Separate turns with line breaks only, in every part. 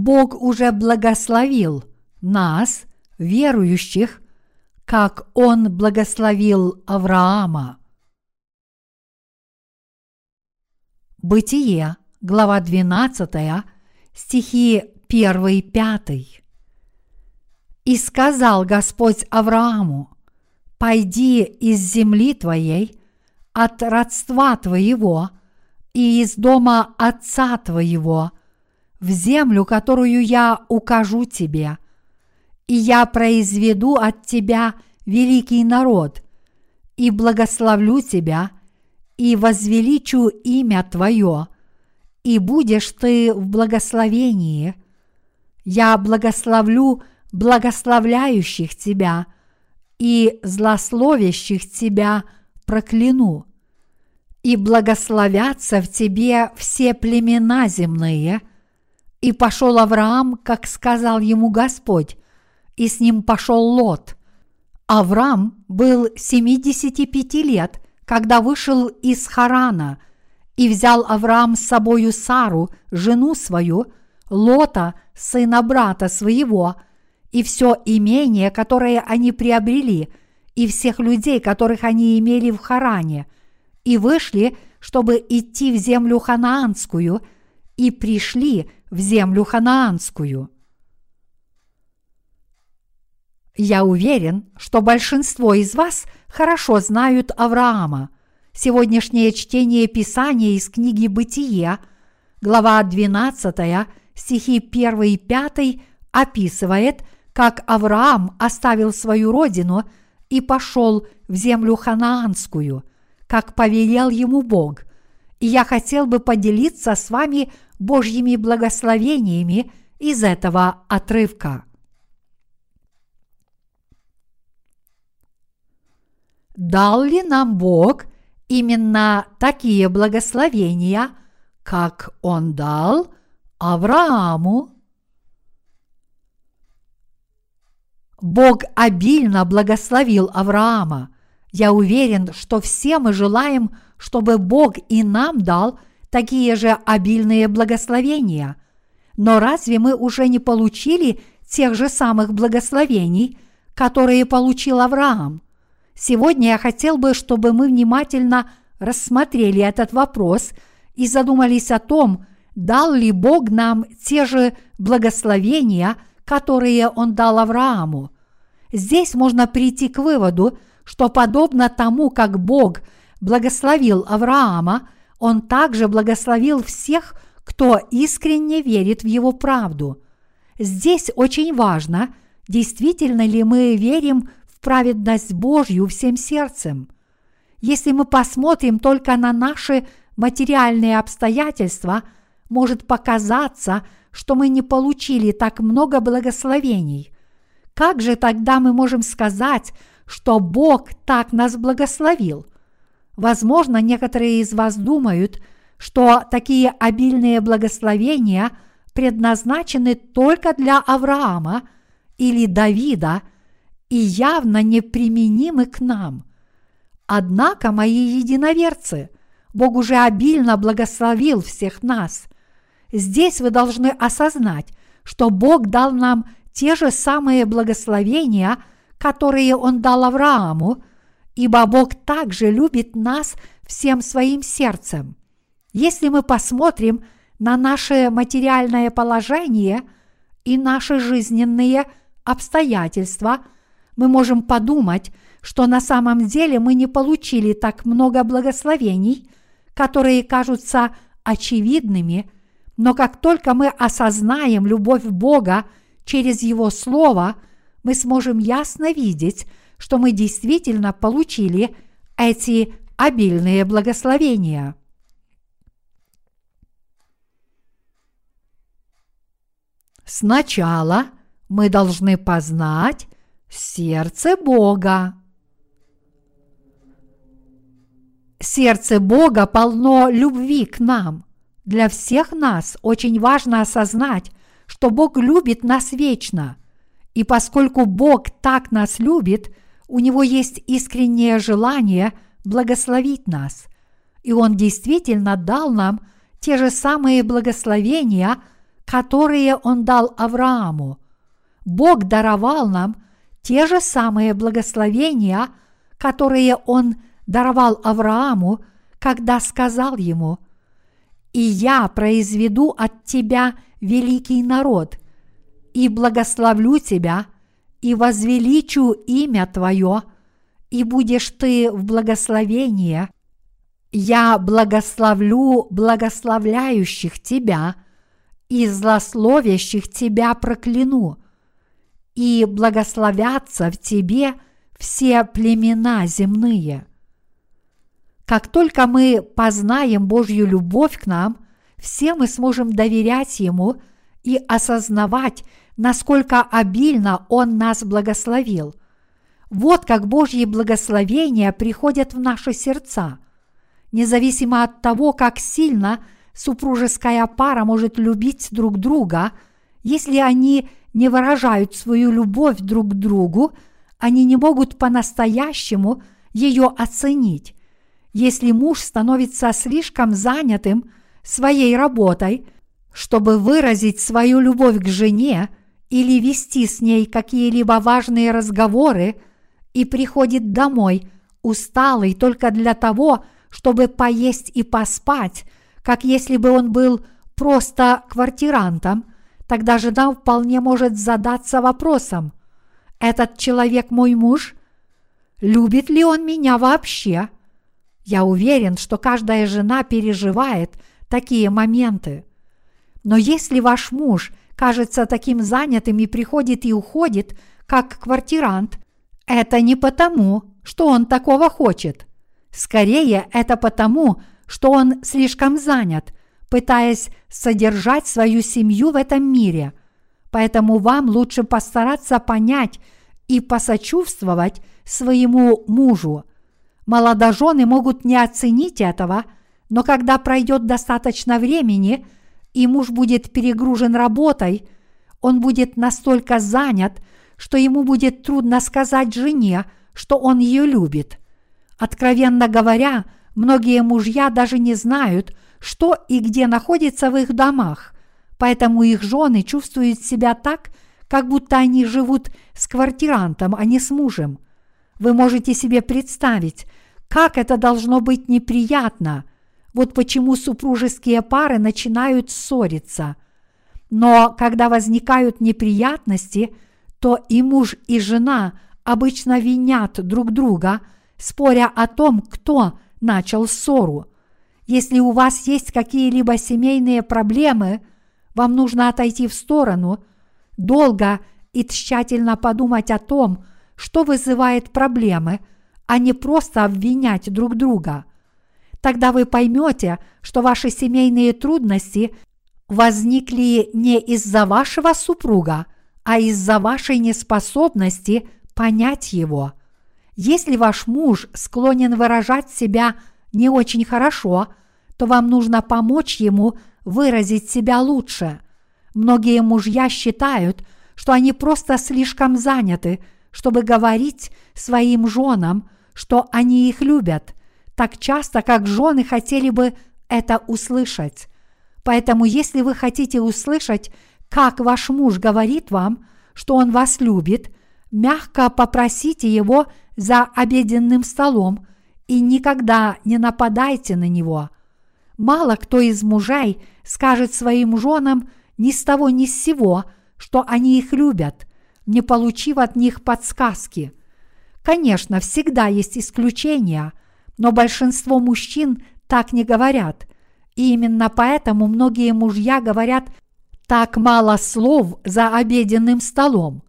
Бог уже благословил нас, верующих, как Он благословил Авраама. Бытие, глава 12, стихи 1-5. «И сказал Господь Аврааму, «Пойди из земли твоей, от родства твоего и из дома отца твоего, в землю, которую я укажу тебе, и я произведу от тебя великий народ, и благословлю тебя, и возвеличу имя твое, и будешь ты в благословении. Я благословлю благословляющих тебя, и злословящих тебя прокляну. И благословятся в тебе все племена земные. И пошел Авраам, как сказал ему Господь, и с ним пошел Лот. Авраам был 75 лет, когда вышел из Харана, и взял Авраам с собою Сару, жену свою, Лота, сына брата своего, и все имение, которое они приобрели, и всех людей, которых они имели в Харане, и вышли, чтобы идти в землю ханаанскую, и пришли в землю ханаанскую. Я уверен, что большинство из вас хорошо знают Авраама. Сегодняшнее чтение Писания из книги «Бытие», глава 12, стихи 1 и 5 описывает, как Авраам оставил свою родину и пошел в землю ханаанскую, как повелел ему Бог. И я хотел бы поделиться с вами Божьими благословениями из этого отрывка. Дал ли нам Бог именно такие благословения, как Он дал Аврааму? Бог обильно благословил Авраама. Я уверен, что все мы желаем, чтобы Бог и нам дал такие же обильные благословения. Но разве мы уже не получили тех же самых благословений, которые получил Авраам? Сегодня я хотел бы, чтобы мы внимательно рассмотрели этот вопрос и задумались о том, дал ли Бог нам те же благословения – которые он дал Аврааму. Здесь можно прийти к выводу, что подобно тому, как Бог благословил Авраама, он также благословил всех, кто искренне верит в его правду. Здесь очень важно, действительно ли мы верим в праведность Божью всем сердцем. Если мы посмотрим только на наши материальные обстоятельства, может показаться, что мы не получили так много благословений. Как же тогда мы можем сказать, что Бог так нас благословил? Возможно, некоторые из вас думают, что такие обильные благословения предназначены только для Авраама или Давида и явно неприменимы к нам. Однако, мои единоверцы, Бог уже обильно благословил всех нас – Здесь вы должны осознать, что Бог дал нам те же самые благословения, которые Он дал Аврааму, ибо Бог также любит нас всем своим сердцем. Если мы посмотрим на наше материальное положение и наши жизненные обстоятельства, мы можем подумать, что на самом деле мы не получили так много благословений, которые кажутся очевидными – но как только мы осознаем любовь Бога через Его Слово, мы сможем ясно видеть, что мы действительно получили эти обильные благословения. Сначала мы должны познать сердце Бога. Сердце Бога полно любви к нам – для всех нас очень важно осознать, что Бог любит нас вечно. И поскольку Бог так нас любит, у Него есть искреннее желание благословить нас. И Он действительно дал нам те же самые благословения, которые Он дал Аврааму. Бог даровал нам те же самые благословения, которые Он даровал Аврааму, когда сказал ему, «И я произведу от тебя великий народ, и благословлю тебя, и возвеличу имя твое, и будешь ты в благословении. Я благословлю благословляющих тебя, и злословящих тебя прокляну, и благословятся в тебе все племена земные. Как только мы познаем Божью любовь к нам, все мы сможем доверять Ему и осознавать, насколько обильно Он нас благословил. Вот как Божьи благословения приходят в наши сердца. Независимо от того, как сильно супружеская пара может любить друг друга, если они не выражают свою любовь друг к другу, они не могут по-настоящему ее оценить. Если муж становится слишком занятым своей работой, чтобы выразить свою любовь к жене или вести с ней какие-либо важные разговоры, и приходит домой усталый только для того, чтобы поесть и поспать, как если бы он был просто квартирантом, тогда жена вполне может задаться вопросом, этот человек мой муж? Любит ли он меня вообще? Я уверен, что каждая жена переживает такие моменты. Но если ваш муж кажется таким занятым и приходит и уходит, как квартирант, это не потому, что он такого хочет. Скорее, это потому, что он слишком занят, пытаясь содержать свою семью в этом мире. Поэтому вам лучше постараться понять и посочувствовать своему мужу, Молодожены могут не оценить этого, но когда пройдет достаточно времени, и муж будет перегружен работой, он будет настолько занят, что ему будет трудно сказать жене, что он ее любит. Откровенно говоря, многие мужья даже не знают, что и где находится в их домах, поэтому их жены чувствуют себя так, как будто они живут с квартирантом, а не с мужем. Вы можете себе представить, как это должно быть неприятно! Вот почему супружеские пары начинают ссориться. Но когда возникают неприятности, то и муж, и жена обычно винят друг друга, споря о том, кто начал ссору. Если у вас есть какие-либо семейные проблемы, вам нужно отойти в сторону, долго и тщательно подумать о том, что вызывает проблемы – а не просто обвинять друг друга. Тогда вы поймете, что ваши семейные трудности возникли не из-за вашего супруга, а из-за вашей неспособности понять его. Если ваш муж склонен выражать себя не очень хорошо, то вам нужно помочь ему выразить себя лучше. Многие мужья считают, что они просто слишком заняты, чтобы говорить своим женам, что они их любят, так часто, как жены хотели бы это услышать. Поэтому, если вы хотите услышать, как ваш муж говорит вам, что он вас любит, мягко попросите его за обеденным столом и никогда не нападайте на него. Мало кто из мужей скажет своим женам ни с того ни с сего, что они их любят, не получив от них подсказки – Конечно, всегда есть исключения, но большинство мужчин так не говорят. И именно поэтому многие мужья говорят так мало слов за обеденным столом.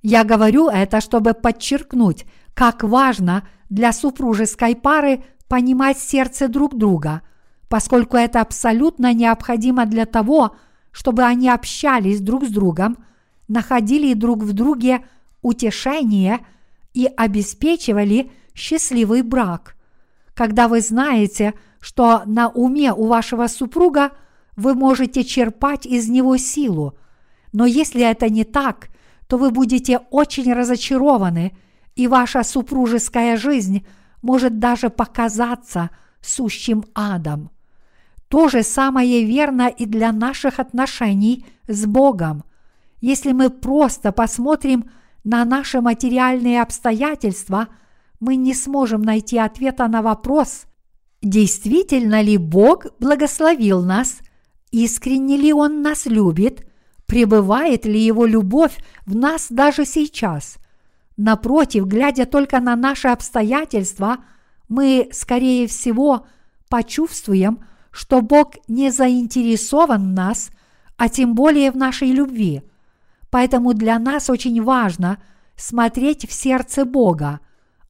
Я говорю это, чтобы подчеркнуть, как важно для супружеской пары понимать сердце друг друга, поскольку это абсолютно необходимо для того, чтобы они общались друг с другом, находили друг в друге утешение – и обеспечивали счастливый брак. Когда вы знаете, что на уме у вашего супруга, вы можете черпать из него силу. Но если это не так, то вы будете очень разочарованы, и ваша супружеская жизнь может даже показаться сущим адом. То же самое верно и для наших отношений с Богом. Если мы просто посмотрим на наши материальные обстоятельства, мы не сможем найти ответа на вопрос, действительно ли Бог благословил нас, искренне ли Он нас любит, пребывает ли Его любовь в нас даже сейчас. Напротив, глядя только на наши обстоятельства, мы, скорее всего, почувствуем, что Бог не заинтересован в нас, а тем более в нашей любви. Поэтому для нас очень важно смотреть в сердце Бога,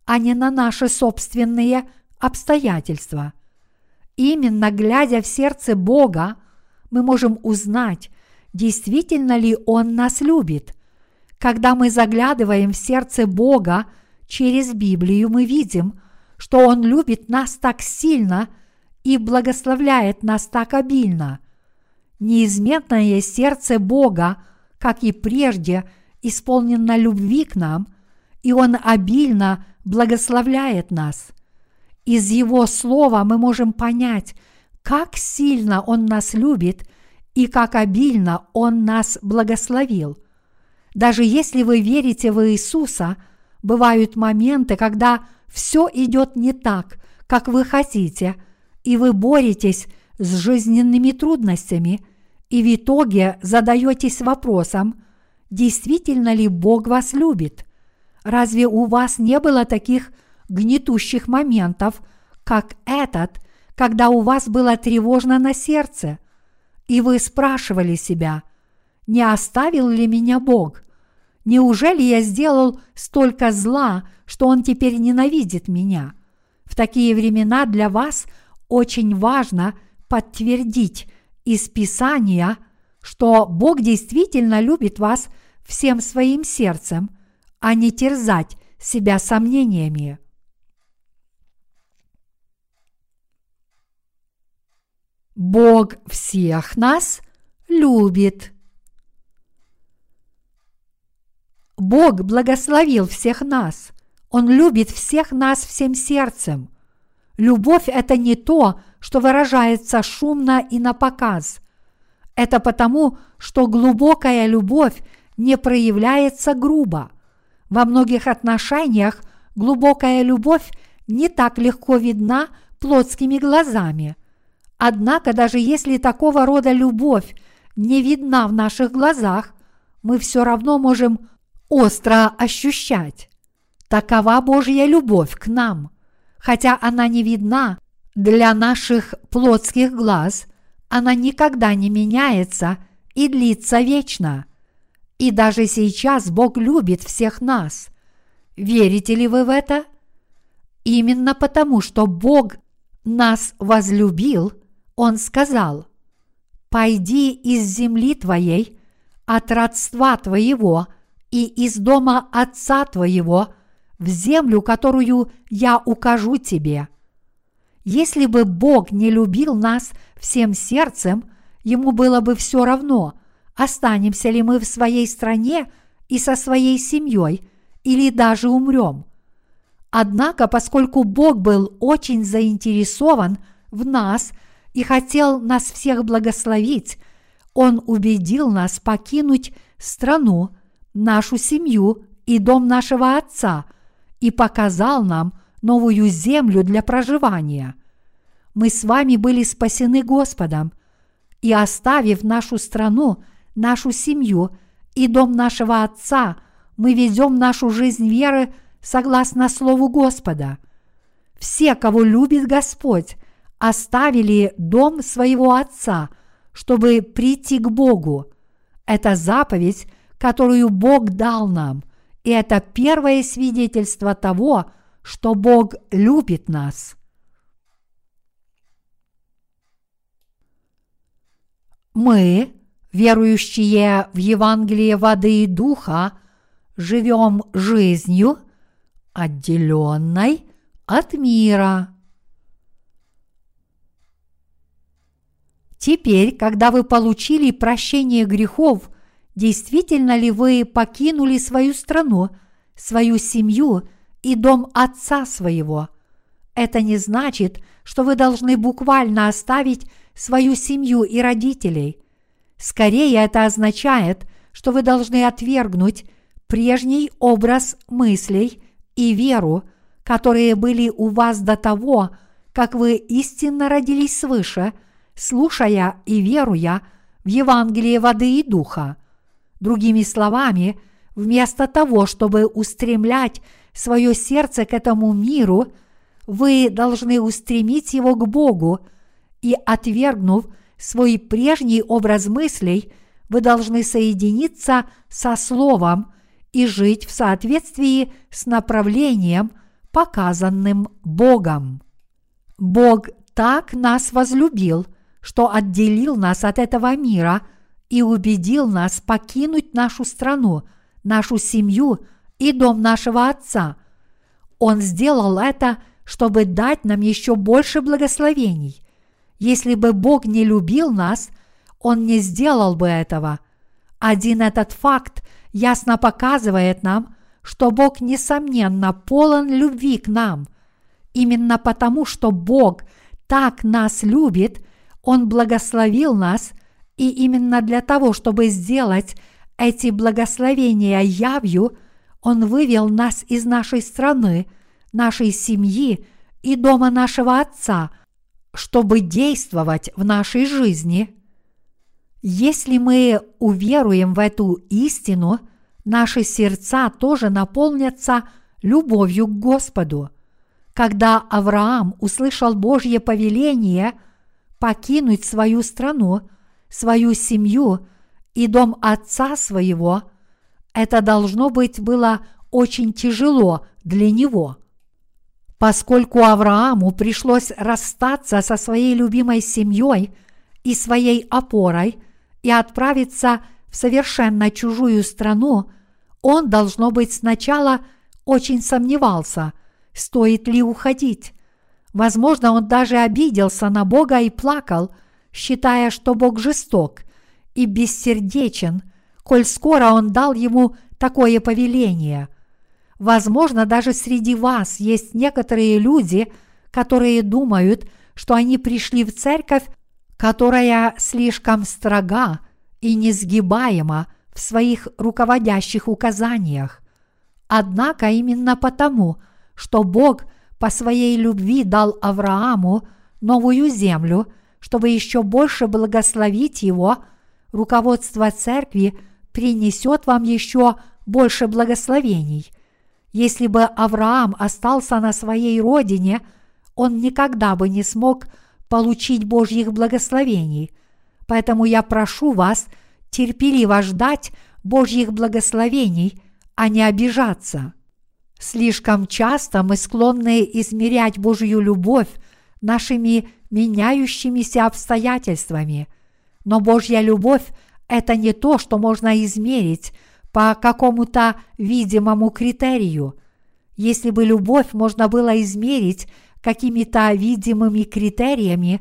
а не на наши собственные обстоятельства. Именно глядя в сердце Бога, мы можем узнать, действительно ли Он нас любит. Когда мы заглядываем в сердце Бога через Библию, мы видим, что Он любит нас так сильно и благословляет нас так обильно. Неизменное сердце Бога, как и прежде, исполнено любви к нам, и Он обильно благословляет нас. Из Его Слова мы можем понять, как сильно Он нас любит и как обильно Он нас благословил. Даже если вы верите в Иисуса, бывают моменты, когда все идет не так, как вы хотите, и вы боретесь с жизненными трудностями, и в итоге задаетесь вопросом, действительно ли Бог вас любит. Разве у вас не было таких гнетущих моментов, как этот, когда у вас было тревожно на сердце, и вы спрашивали себя, не оставил ли меня Бог? Неужели я сделал столько зла, что Он теперь ненавидит меня? В такие времена для вас очень важно подтвердить из Писания, что Бог действительно любит вас всем своим сердцем, а не терзать себя сомнениями. Бог всех нас любит. Бог благословил всех нас. Он любит всех нас всем сердцем. Любовь – это не то, что выражается шумно и на показ. Это потому, что глубокая любовь не проявляется грубо. Во многих отношениях глубокая любовь не так легко видна плотскими глазами – Однако даже если такого рода любовь не видна в наших глазах, мы все равно можем остро ощущать. Такова Божья любовь к нам. Хотя она не видна для наших плотских глаз, она никогда не меняется и длится вечно. И даже сейчас Бог любит всех нас. Верите ли вы в это? Именно потому, что Бог нас возлюбил – он сказал, «Пойди из земли твоей, от родства твоего и из дома отца твоего в землю, которую я укажу тебе». Если бы Бог не любил нас всем сердцем, ему было бы все равно, останемся ли мы в своей стране и со своей семьей, или даже умрем. Однако, поскольку Бог был очень заинтересован в нас – и хотел нас всех благословить, Он убедил нас покинуть страну, нашу семью и дом нашего Отца и показал нам новую землю для проживания. Мы с вами были спасены Господом, и оставив нашу страну, нашу семью и дом нашего Отца, мы ведем нашу жизнь веры согласно Слову Господа. Все, кого любит Господь, оставили дом своего отца, чтобы прийти к Богу. Это заповедь, которую Бог дал нам, и это первое свидетельство того, что Бог любит нас. Мы, верующие в Евангелие воды и духа, живем жизнью, отделенной от мира. Теперь, когда вы получили прощение грехов, действительно ли вы покинули свою страну, свою семью и дом отца своего? Это не значит, что вы должны буквально оставить свою семью и родителей. Скорее это означает, что вы должны отвергнуть прежний образ мыслей и веру, которые были у вас до того, как вы истинно родились свыше, слушая и веруя в Евангелие воды и духа. Другими словами, вместо того, чтобы устремлять свое сердце к этому миру, вы должны устремить его к Богу и, отвергнув свой прежний образ мыслей, вы должны соединиться со Словом и жить в соответствии с направлением, показанным Богом. Бог так нас возлюбил, что отделил нас от этого мира и убедил нас покинуть нашу страну, нашу семью и дом нашего Отца. Он сделал это, чтобы дать нам еще больше благословений. Если бы Бог не любил нас, Он не сделал бы этого. Один этот факт ясно показывает нам, что Бог, несомненно, полон любви к нам. Именно потому, что Бог так нас любит, Он благословил нас, и именно для того, чтобы сделать эти благословения явью, Он вывел нас из нашей страны, нашей семьи и дома нашего Отца, чтобы действовать в нашей жизни. Если мы уверуем в эту истину – наши сердца тоже наполнятся любовью к Господу. Когда Авраам услышал Божье повеление покинуть свою страну, свою семью и дом отца своего, это должно быть было очень тяжело для него. Поскольку Аврааму пришлось расстаться со своей любимой семьей и своей опорой и отправиться в совершенно чужую страну, он, должно быть, сначала очень сомневался, стоит ли уходить. Возможно, он даже обиделся на Бога и плакал, считая, что Бог жесток и бессердечен, коль скоро он дал ему такое повеление. Возможно, даже среди вас есть некоторые люди, которые думают, что они пришли в церковь, которая слишком строга и несгибаема в своих руководящих указаниях. Однако именно потому, что Бог по своей любви дал Аврааму новую землю, чтобы еще больше благословить его, руководство церкви принесет вам еще больше благословений. Если бы Авраам остался на своей родине, он никогда бы не смог получить Божьих благословений – Поэтому я прошу вас терпеливо ждать Божьих благословений, а не обижаться. Слишком часто мы склонны измерять Божью любовь нашими меняющимися обстоятельствами, но Божья любовь – это не то, что можно измерить по какому-то видимому критерию. Если бы любовь можно было измерить какими-то видимыми критериями,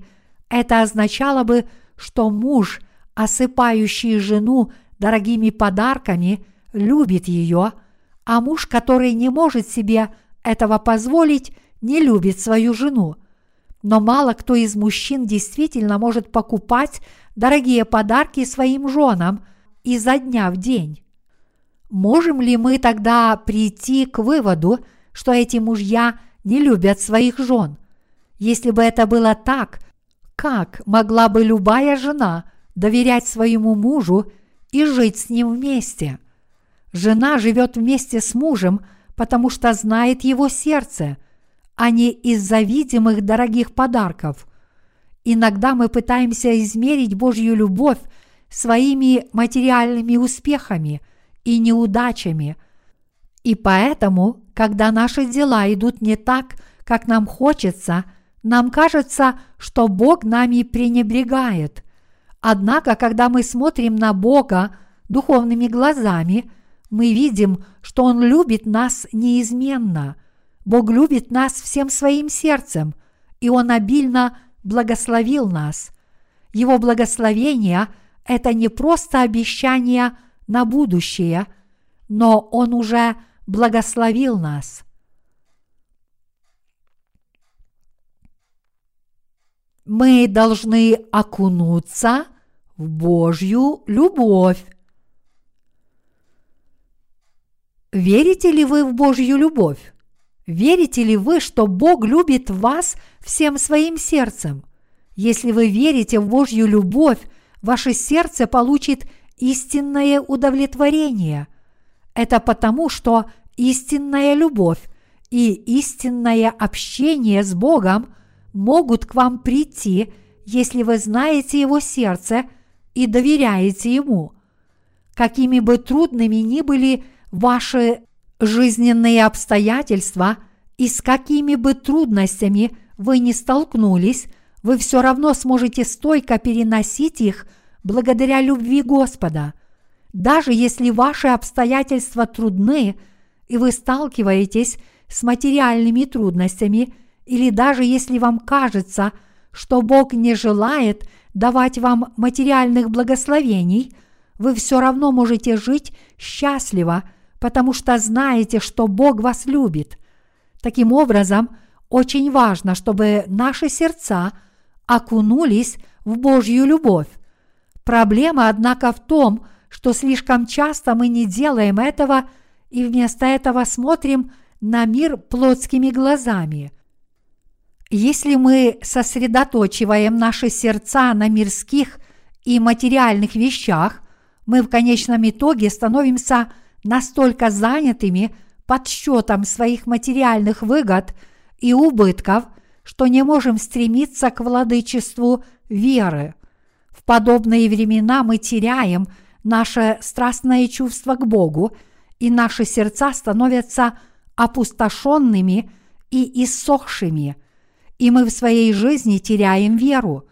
это означало бы, что муж, осыпающий жену дорогими подарками, любит ее, а муж, который не может себе этого позволить, не любит свою жену. Но мало кто из мужчин действительно может покупать дорогие подарки своим женам изо дня в день. Можем ли мы тогда прийти к выводу, что эти мужья не любят своих жен? Если бы это было так, как могла бы любая жена доверять своему мужу и жить с ним вместе? Жена живет вместе с мужем, потому что знает его сердце, а не из-за видимых дорогих подарков. Иногда мы пытаемся измерить Божью любовь своими материальными успехами и неудачами. И поэтому, когда наши дела идут не так, как нам хочется – нам кажется, что Бог нами пренебрегает. Однако, когда мы смотрим на Бога духовными глазами, мы видим, что Он любит нас неизменно. Бог любит нас всем своим сердцем, и Он обильно благословил нас. Его благословение – это не просто обещание на будущее, но Он уже благословил нас – Мы должны окунуться в Божью любовь. Верите ли вы в Божью любовь? Верите ли вы, что Бог любит вас всем своим сердцем? Если вы верите в Божью любовь, ваше сердце получит истинное удовлетворение. Это потому, что истинная любовь и истинное общение с Богом могут к вам прийти, если вы знаете Его сердце и доверяете Ему. Какими бы трудными ни были ваши жизненные обстоятельства и с какими бы трудностями вы не столкнулись, вы все равно сможете стойко переносить их благодаря любви Господа. Даже если ваши обстоятельства трудны, и вы сталкиваетесь с материальными трудностями, или даже если вам кажется, что Бог не желает давать вам материальных благословений, вы все равно можете жить счастливо, потому что знаете, что Бог вас любит. Таким образом, очень важно, чтобы наши сердца окунулись в Божью любовь. Проблема, однако, в том, что слишком часто мы не делаем этого и вместо этого смотрим на мир плотскими глазами. Если мы сосредоточиваем наши сердца на мирских и материальных вещах, мы в конечном итоге становимся настолько занятыми подсчетом своих материальных выгод и убытков, что не можем стремиться к владычеству веры. В подобные времена мы теряем наше страстное чувство к Богу, и наши сердца становятся опустошенными и иссохшими, и мы в своей жизни теряем веру.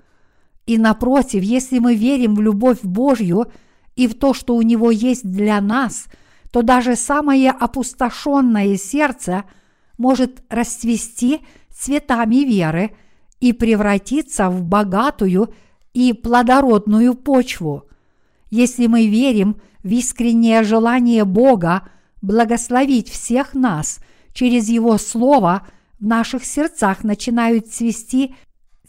И напротив, если мы верим в любовь Божью и в то, что у Него есть для нас, то даже самое опустошенное сердце может расцвести цветами веры и превратиться в богатую и плодородную почву. Если мы верим в искреннее желание Бога благословить всех нас через Его Слово, в наших сердцах начинают цвести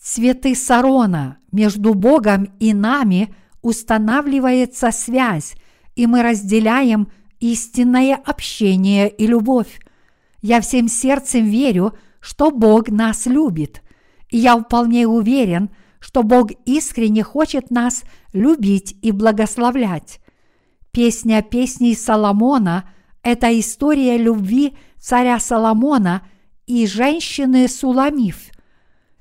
цветы сарона. Между Богом и нами устанавливается связь, и мы разделяем истинное общение и любовь. Я всем сердцем верю, что Бог нас любит, и я вполне уверен, что Бог искренне хочет нас любить и благословлять. Песня песней Соломона – это история любви царя Соломона и женщины Суламиф.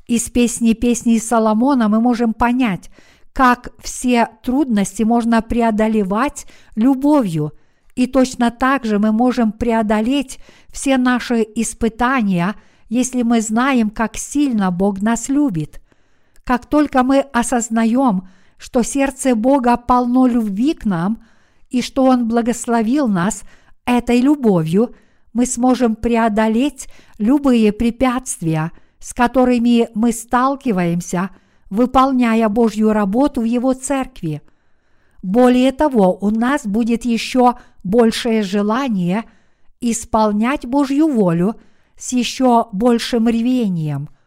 Из песни песней Соломона мы можем понять, как все трудности можно преодолевать любовью, и точно так же мы можем преодолеть все наши испытания, если мы знаем, как сильно Бог нас любит – как только мы осознаем, что сердце Бога полно любви к нам и что Он благословил нас этой любовью, мы сможем преодолеть любые препятствия, с которыми мы сталкиваемся, выполняя Божью работу в Его церкви. Более того, у нас будет еще большее желание исполнять Божью волю с еще большим рвением –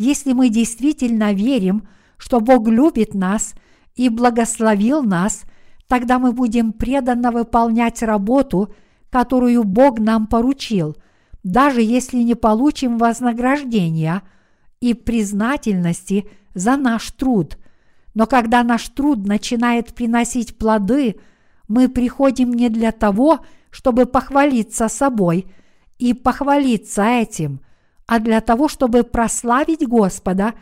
если мы действительно верим, что Бог любит нас и благословил нас, тогда мы будем преданно выполнять работу, которую Бог нам поручил, даже если не получим вознаграждения и признательности за наш труд. Но когда наш труд начинает приносить плоды, мы приходим не для того, чтобы похвалиться собой и похвалиться этим – а для того, чтобы прославить Господа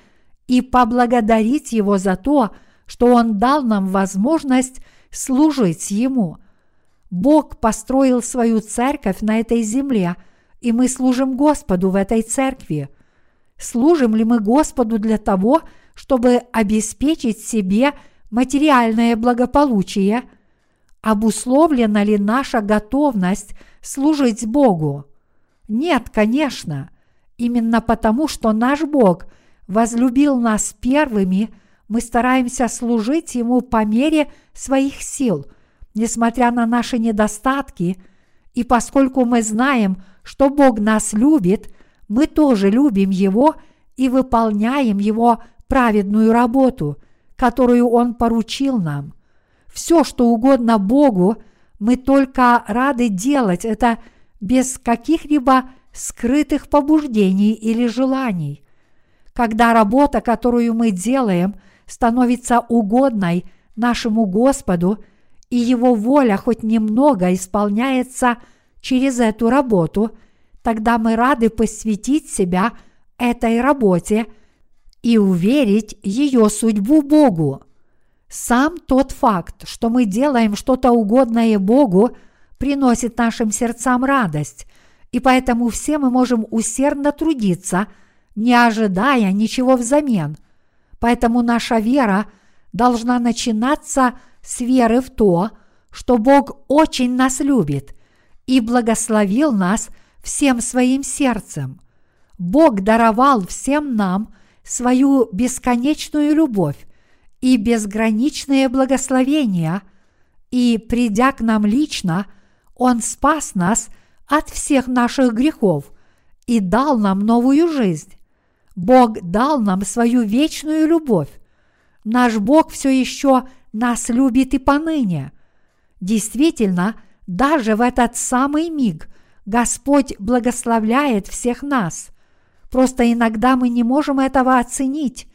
и поблагодарить Его за то, что Он дал нам возможность служить Ему. Бог построил свою церковь на этой земле, и мы служим Господу в этой церкви. Служим ли мы Господу для того, чтобы обеспечить себе материальное благополучие? Обусловлена ли наша готовность служить Богу? Нет, конечно – Именно потому, что наш Бог возлюбил нас первыми, мы стараемся служить Ему по мере своих сил, несмотря на наши недостатки, и поскольку мы знаем, что Бог нас любит, мы тоже любим Его и выполняем Его праведную работу, которую Он поручил нам. Все, что угодно Богу, мы только рады делать это без каких-либо скрытых побуждений или желаний. Когда работа, которую мы делаем, становится угодной нашему Господу, и Его воля хоть немного исполняется через эту работу, тогда мы рады посвятить себя этой работе и уверить ее судьбу Богу. Сам тот факт, что мы делаем что-то угодное Богу, приносит нашим сердцам радость, и поэтому все мы можем усердно трудиться, не ожидая ничего взамен. Поэтому наша вера должна начинаться с веры в то, что Бог очень нас любит и благословил нас всем своим сердцем. Бог даровал всем нам свою бесконечную любовь, и безграничные благословения, и, придя к нам лично, Он спас нас от всех наших грехов и дал нам новую жизнь. Бог дал нам свою вечную любовь. Наш Бог все еще нас любит и поныне. Действительно, даже в этот самый миг Господь благословляет всех нас. Просто иногда мы не можем этого оценить,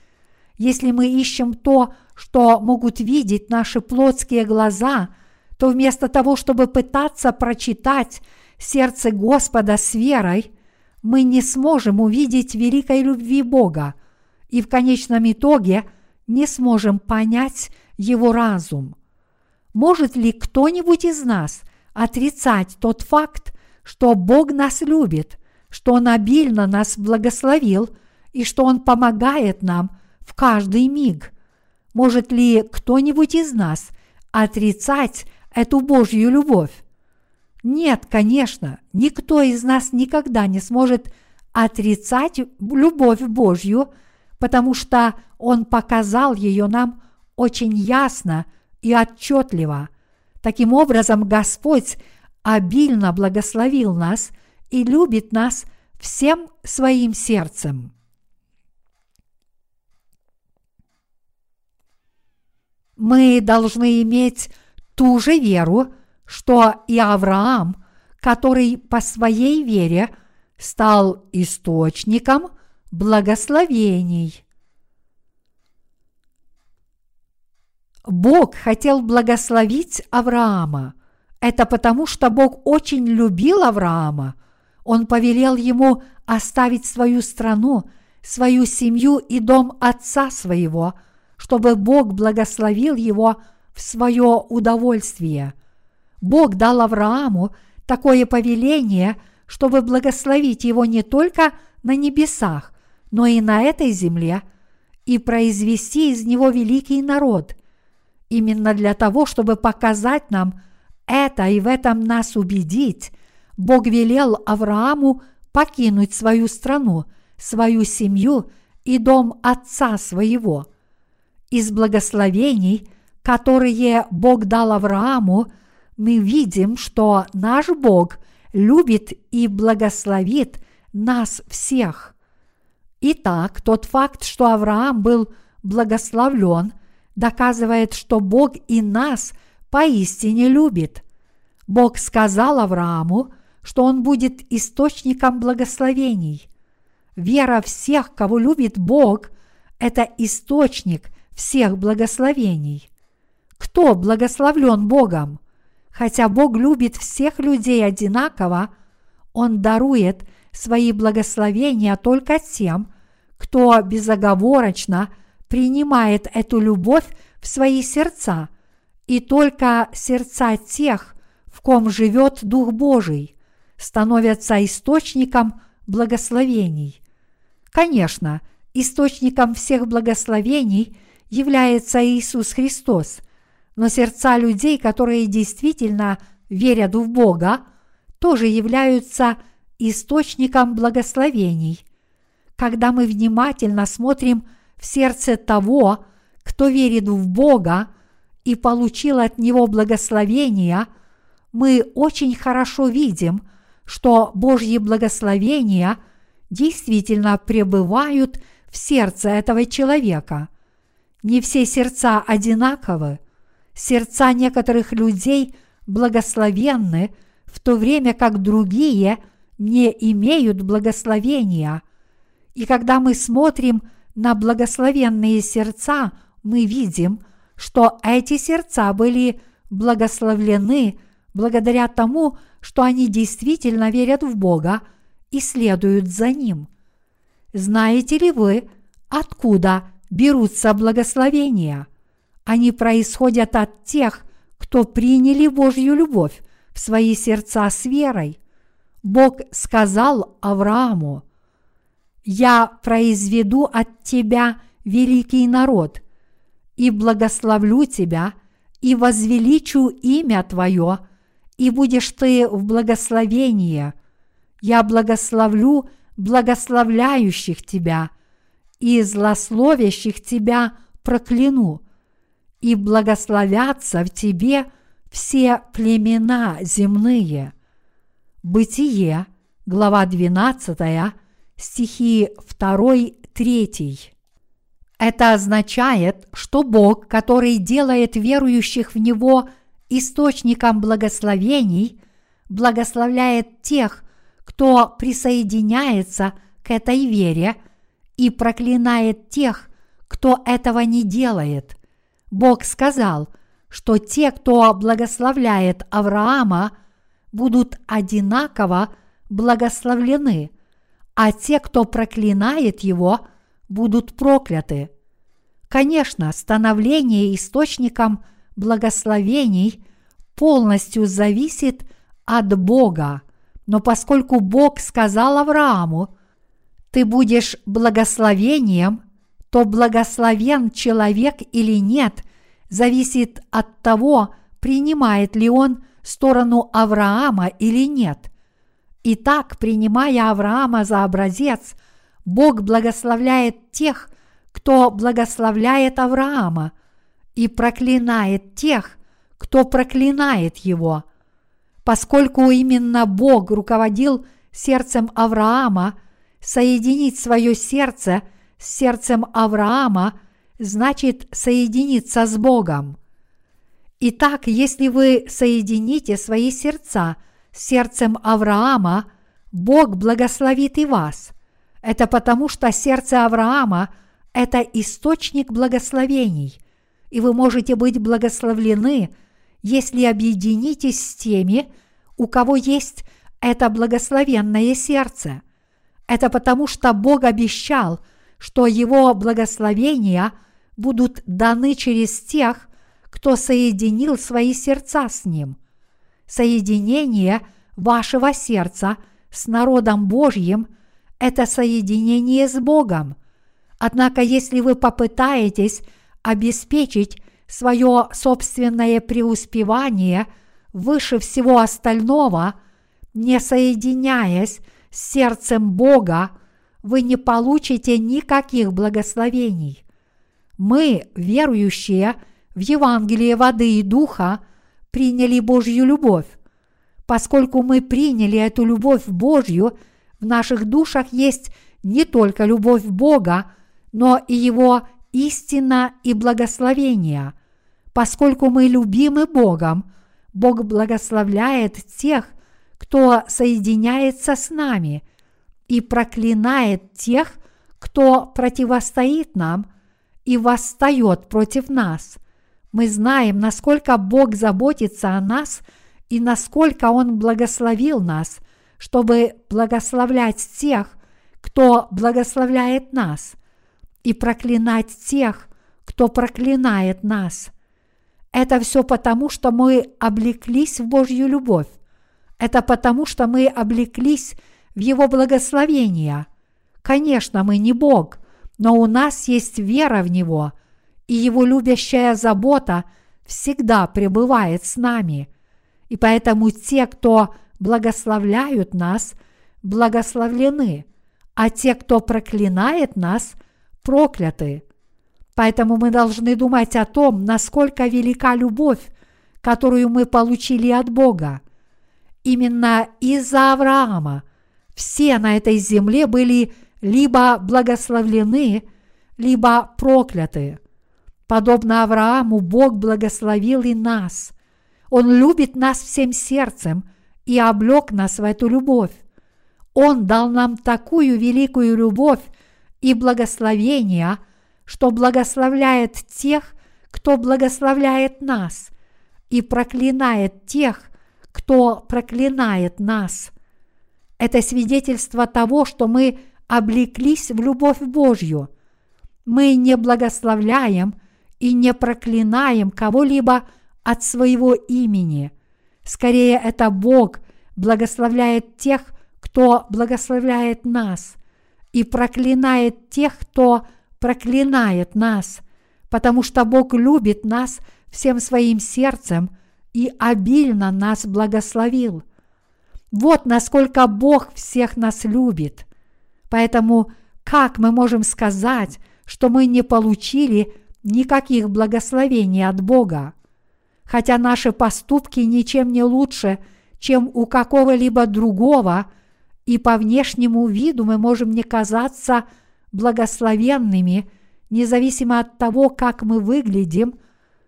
если мы ищем то, что могут видеть наши плотские глаза, то вместо того, чтобы пытаться прочитать сердце Господа с верой, мы не сможем увидеть великой любви Бога и в конечном итоге не сможем понять Его разум. Может ли кто-нибудь из нас отрицать тот факт, что Бог нас любит, что Он обильно нас благословил и что Он помогает нам – в каждый миг. Может ли кто-нибудь из нас отрицать эту Божью любовь? Нет, конечно, никто из нас никогда не сможет отрицать любовь Божью, потому что Он показал ее нам очень ясно и отчетливо. Таким образом, Господь обильно благословил нас и любит нас всем своим сердцем. мы должны иметь ту же веру, что и Авраам, который по своей вере стал источником благословений. Бог хотел благословить Авраама. Это потому, что Бог очень любил Авраама. Он повелел ему оставить свою страну, свою семью и дом отца своего – чтобы Бог благословил его в свое удовольствие. Бог дал Аврааму такое повеление, чтобы благословить его не только на небесах, но и на этой земле, и произвести из него великий народ. Именно для того, чтобы показать нам это и в этом нас убедить, Бог велел Аврааму покинуть свою страну, свою семью и дом отца своего – из благословений, которые Бог дал Аврааму, мы видим, что наш Бог любит и благословит нас всех. Итак, тот факт, что Авраам был благословлен, доказывает, что Бог и нас поистине любит. Бог сказал Аврааму, что он будет источником благословений. Вера всех, кого любит Бог, это источник всех благословений. Кто благословлен Богом? Хотя Бог любит всех людей одинаково, Он дарует свои благословения только тем, кто безоговорочно принимает эту любовь в свои сердца, и только сердца тех, в ком живет Дух Божий, становятся источником благословений. Конечно, источником всех благословений является Иисус Христос, но сердца людей, которые действительно верят в Бога, тоже являются источником благословений. Когда мы внимательно смотрим в сердце того, кто верит в Бога и получил от Него благословения, мы очень хорошо видим, что Божьи благословения действительно пребывают в сердце этого человека. Не все сердца одинаковы. Сердца некоторых людей благословенны, в то время как другие не имеют благословения. И когда мы смотрим на благословенные сердца, мы видим, что эти сердца были благословлены благодаря тому, что они действительно верят в Бога и следуют за Ним. Знаете ли вы, откуда берутся благословения? Они происходят от тех, кто приняли Божью любовь в свои сердца с верой. Бог сказал Аврааму, «Я произведу от тебя великий народ, и благословлю тебя, и возвеличу имя твое, и будешь ты в благословении. Я благословлю благословляющих тебя, и злословящих тебя прокляну, и благословятся в тебе все племена земные. Бытие, глава 12, стихи 2-3. Это означает, что Бог, который делает верующих в Него источником благословений, благословляет тех, кто присоединяется к этой вере и проклинает тех, кто этого не делает. Бог сказал, что те, кто благословляет Авраама, будут одинаково благословлены, а те, кто проклинает его, будут прокляты. Конечно, становление источником благословений полностью зависит от Бога, но поскольку Бог сказал Аврааму, ты будешь благословением, то благословен человек или нет, зависит от того, принимает ли он сторону Авраама или нет. Итак, принимая Авраама за образец, Бог благословляет тех, кто благословляет Авраама, и проклинает тех, кто проклинает его. Поскольку именно Бог руководил сердцем Авраама, соединить свое сердце с сердцем Авраама значит соединиться с Богом. Итак, если вы соедините свои сердца с сердцем Авраама, Бог благословит и вас. Это потому, что сердце Авраама – это источник благословений, и вы можете быть благословлены, если объединитесь с теми, у кого есть это благословенное сердце. Это потому, что Бог обещал, что Его благословения будут даны через тех, кто соединил свои сердца с Ним. Соединение вашего сердца с народом Божьим – это соединение с Богом. Однако, если вы попытаетесь обеспечить свое собственное преуспевание выше всего остального, не соединяясь с сердцем Бога, вы не получите никаких благословений. Мы, верующие в Евангелие воды и духа, приняли Божью любовь. Поскольку мы приняли эту любовь Божью – в наших душах есть не только любовь Бога, но и Его истина и благословение. Поскольку мы любимы Богом, Бог благословляет тех, кто соединяется с нами, и проклинает тех, кто противостоит нам и восстает против нас. Мы знаем, насколько Бог заботится о нас и насколько Он благословил нас – чтобы благословлять тех, кто благословляет нас, и проклинать тех, кто проклинает нас. Это все потому, что мы облеклись в Божью любовь. Это потому, что мы облеклись в Его благословение. Конечно, мы не Бог, но у нас есть вера в Него, и Его любящая забота всегда пребывает с нами. И поэтому те, кто благословляют нас, благословлены, а те, кто проклинает нас, прокляты. Поэтому мы должны думать о том, насколько велика любовь, которую мы получили от Бога. Именно из-за Авраама все на этой земле были либо благословлены, либо прокляты. Подобно Аврааму, Бог благословил и нас. Он любит нас всем сердцем и облег нас в эту любовь. Он дал нам такую великую любовь и благословение, что благословляет тех, кто благословляет нас, и проклинает тех, кто проклинает нас. Это свидетельство того, что мы облеклись в любовь Божью. Мы не благословляем и не проклинаем кого-либо от своего имени. Скорее, это Бог благословляет тех, кто благословляет нас, и проклинает тех, кто проклинает нас, потому что Бог любит нас всем своим сердцем и обильно нас благословил. Вот насколько Бог всех нас любит. Поэтому как мы можем сказать, что мы не получили никаких благословений от Бога? Хотя наши поступки ничем не лучше, чем у какого-либо другого, и по внешнему виду мы можем не казаться благословенными, независимо от того, как мы выглядим,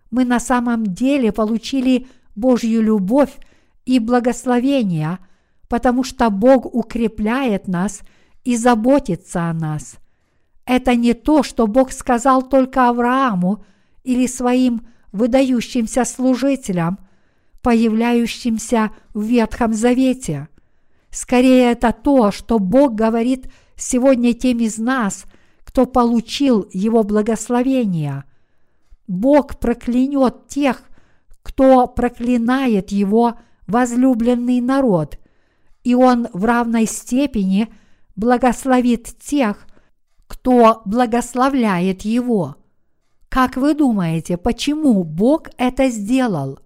мы на самом деле получили Божью любовь и благословение, потому что Бог укрепляет нас и заботится о нас. Это не то, что Бог сказал только Аврааму или своим выдающимся служителям, появляющимся в Ветхом Завете. Скорее, это то, что Бог говорит сегодня тем из нас, кто получил Его благословение. Бог проклянет тех, кто проклинает Его возлюбленный народ, и Он в равной степени благословит тех, кто благословляет Его. Как вы думаете, почему Бог это сделал?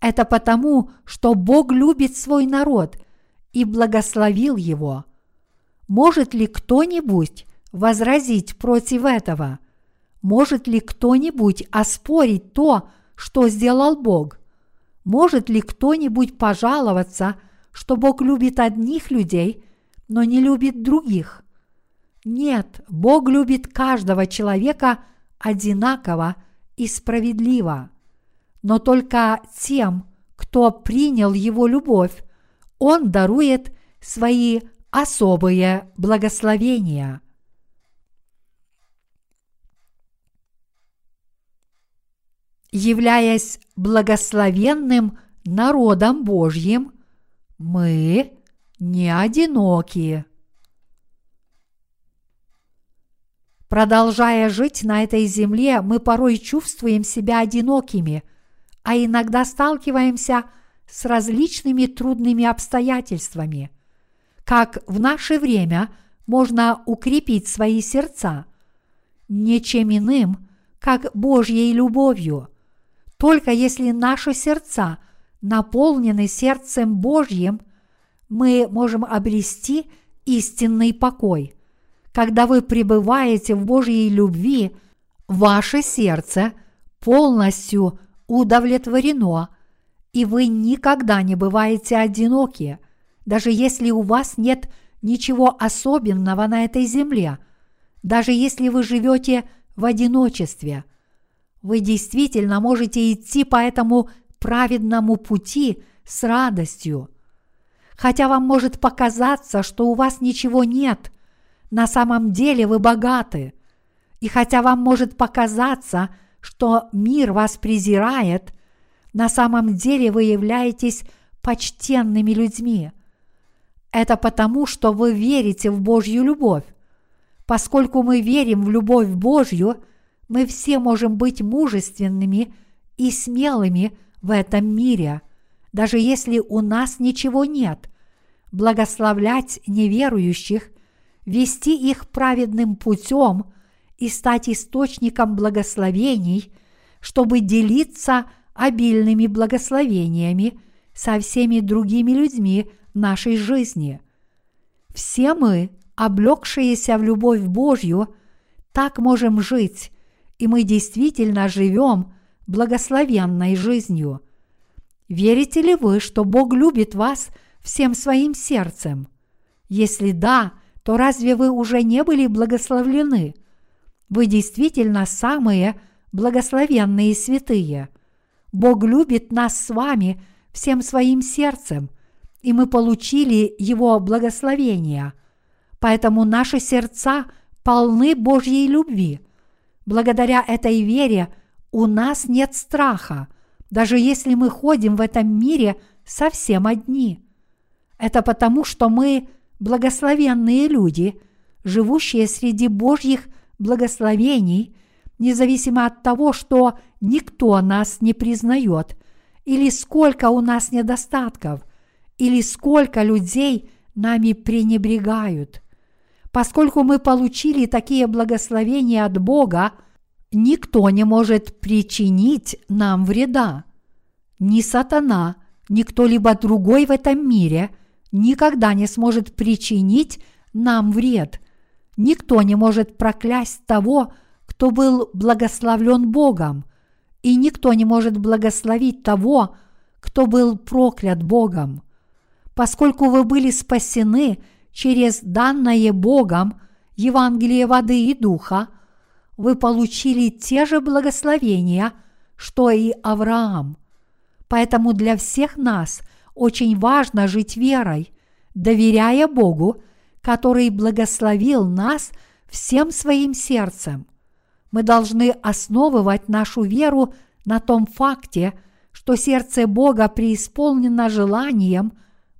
Это потому, что Бог любит свой народ и благословил его. Может ли кто-нибудь возразить против этого? Может ли кто-нибудь оспорить то, что сделал Бог? Может ли кто-нибудь пожаловаться, что Бог любит одних людей, но не любит других? Нет, Бог любит каждого человека одинаково и справедливо. Но только тем, кто принял Его любовь, Он дарует свои особые благословения. Являясь благословенным народом Божьим, мы не одиноки. Продолжая жить на этой земле, мы порой чувствуем себя одинокими, а иногда сталкиваемся с различными трудными обстоятельствами – как в наше время можно укрепить свои сердца? Ничем иным, как Божьей любовью. Только если наши сердца наполнены сердцем Божьим, мы можем обрести истинный покой. Когда вы пребываете в Божьей любви, ваше сердце полностью удовлетворено, и вы никогда не бываете одиноки – даже если у вас нет ничего особенного на этой земле, даже если вы живете в одиночестве, вы действительно можете идти по этому праведному пути с радостью. Хотя вам может показаться, что у вас ничего нет, на самом деле вы богаты. И хотя вам может показаться, что мир вас презирает, на самом деле вы являетесь почтенными людьми – это потому, что вы верите в Божью любовь. Поскольку мы верим в любовь Божью, мы все можем быть мужественными и смелыми в этом мире, даже если у нас ничего нет, благословлять неверующих, вести их праведным путем и стать источником благословений, чтобы делиться обильными благословениями со всеми другими людьми нашей жизни. Все мы, облегшиеся в любовь Божью, так можем жить, и мы действительно живем благословенной жизнью. Верите ли вы, что Бог любит вас всем своим сердцем? Если да, то разве вы уже не были благословлены? Вы действительно самые благословенные святые. Бог любит нас с вами всем своим сердцем, и мы получили Его благословения. Поэтому наши сердца полны Божьей любви. Благодаря этой вере у нас нет страха, даже если мы ходим в этом мире совсем одни. Это потому, что мы благословенные люди, живущие среди Божьих благословений, независимо от того, что никто нас не признает, или сколько у нас недостатков, или сколько людей нами пренебрегают. Поскольку мы получили такие благословения от Бога, никто не может причинить нам вреда. Ни сатана, ни кто-либо другой в этом мире никогда не сможет причинить нам вред. Никто не может проклясть того, кто был благословлен Богом, и никто не может благословить того, кто был проклят Богом. Поскольку вы были спасены через данное Богом Евангелие воды и духа, вы получили те же благословения, что и Авраам. Поэтому для всех нас очень важно жить верой, доверяя Богу, который благословил нас всем своим сердцем. Мы должны основывать нашу веру на том факте, что сердце Бога преисполнено желанием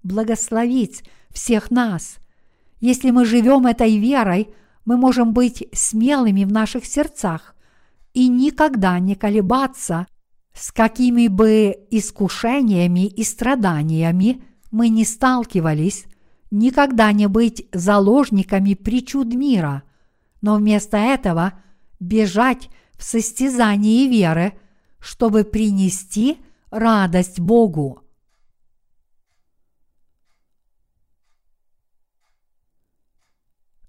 благословить всех нас. Если мы живем этой верой, мы можем быть смелыми в наших сердцах и никогда не колебаться – с какими бы искушениями и страданиями мы не сталкивались, никогда не быть заложниками причуд мира, но вместо этого бежать в состязании веры, чтобы принести радость Богу.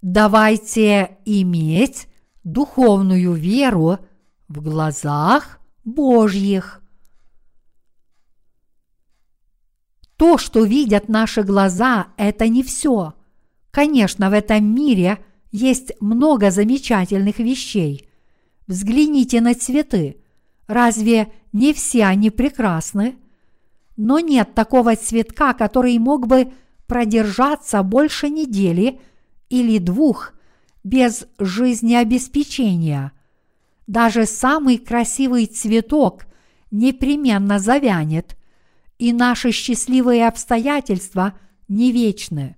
Давайте иметь духовную веру в глазах Божьих. То, что видят наши глаза, это не все. Конечно, в этом мире есть много замечательных вещей. Взгляните на цветы. Разве не все они прекрасны? Но нет такого цветка, который мог бы продержаться больше недели или двух без жизнеобеспечения – даже самый красивый цветок непременно завянет, и наши счастливые обстоятельства не вечны.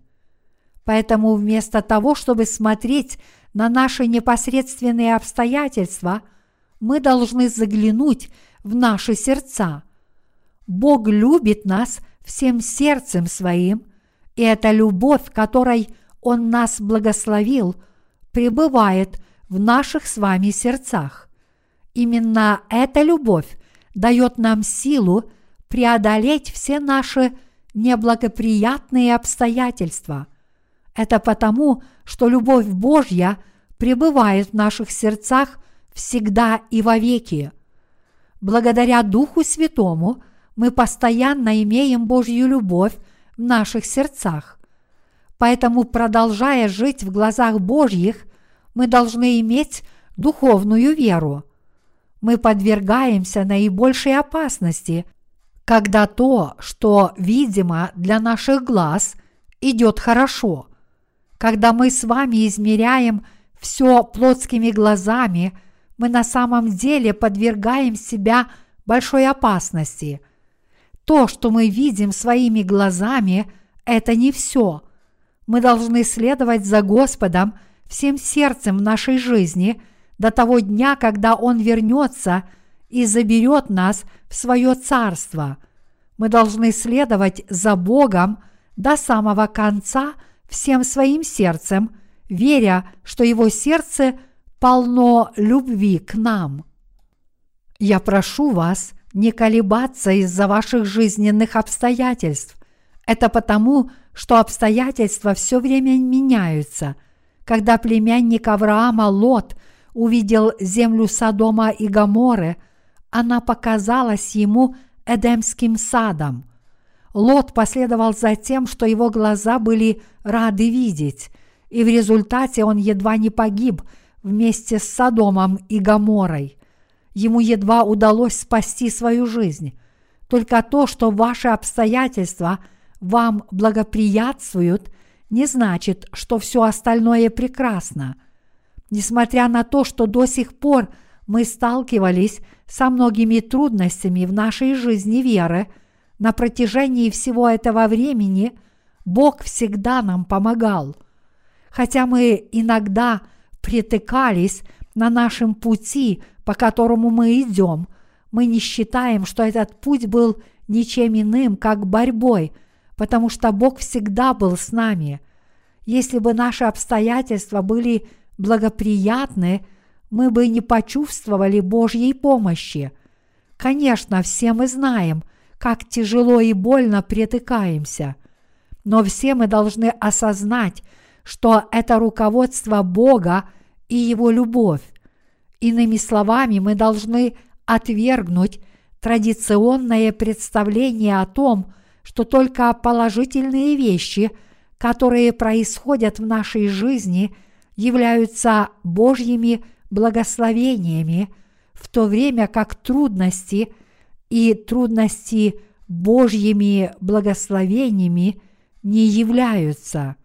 Поэтому вместо того, чтобы смотреть на наши непосредственные обстоятельства, мы должны заглянуть в наши сердца. Бог любит нас всем сердцем своим, и эта любовь, которой Он нас благословил, пребывает в наших с вами сердцах. Именно эта любовь дает нам силу преодолеть все наши неблагоприятные обстоятельства. Это потому, что любовь Божья пребывает в наших сердцах всегда и вовеки. Благодаря Духу Святому мы постоянно имеем Божью любовь в наших сердцах. Поэтому, продолжая жить в глазах Божьих, мы должны иметь духовную веру. Мы подвергаемся наибольшей опасности, когда то, что видимо для наших глаз, идет хорошо. Когда мы с вами измеряем все плотскими глазами, мы на самом деле подвергаем себя большой опасности. То, что мы видим своими глазами, это не все. Мы должны следовать за Господом – всем сердцем в нашей жизни до того дня, когда Он вернется и заберет нас в свое царство. Мы должны следовать за Богом до самого конца всем своим сердцем, веря, что Его сердце полно любви к нам. Я прошу вас не колебаться из-за ваших жизненных обстоятельств. Это потому, что обстоятельства все время меняются – когда племянник Авраама Лот увидел землю Содома и Гаморы, она показалась ему Эдемским садом. Лот последовал за тем, что его глаза были рады видеть, и в результате он едва не погиб вместе с Содомом и Гаморой. Ему едва удалось спасти свою жизнь. Только то, что ваши обстоятельства вам благоприятствуют, не значит, что все остальное прекрасно. Несмотря на то, что до сих пор мы сталкивались со многими трудностями в нашей жизни веры, на протяжении всего этого времени Бог всегда нам помогал. Хотя мы иногда притыкались на нашем пути, по которому мы идем, мы не считаем, что этот путь был ничем иным, как борьбой, потому что Бог всегда был с нами. Если бы наши обстоятельства были благоприятны, мы бы не почувствовали Божьей помощи. Конечно, все мы знаем, как тяжело и больно притыкаемся, но все мы должны осознать, что это руководство Бога и Его любовь. Иными словами, мы должны отвергнуть традиционное представление о том, что только положительные вещи, которые происходят в нашей жизни, являются Божьими благословениями, в то время как трудности и трудности Божьими благословениями не являются.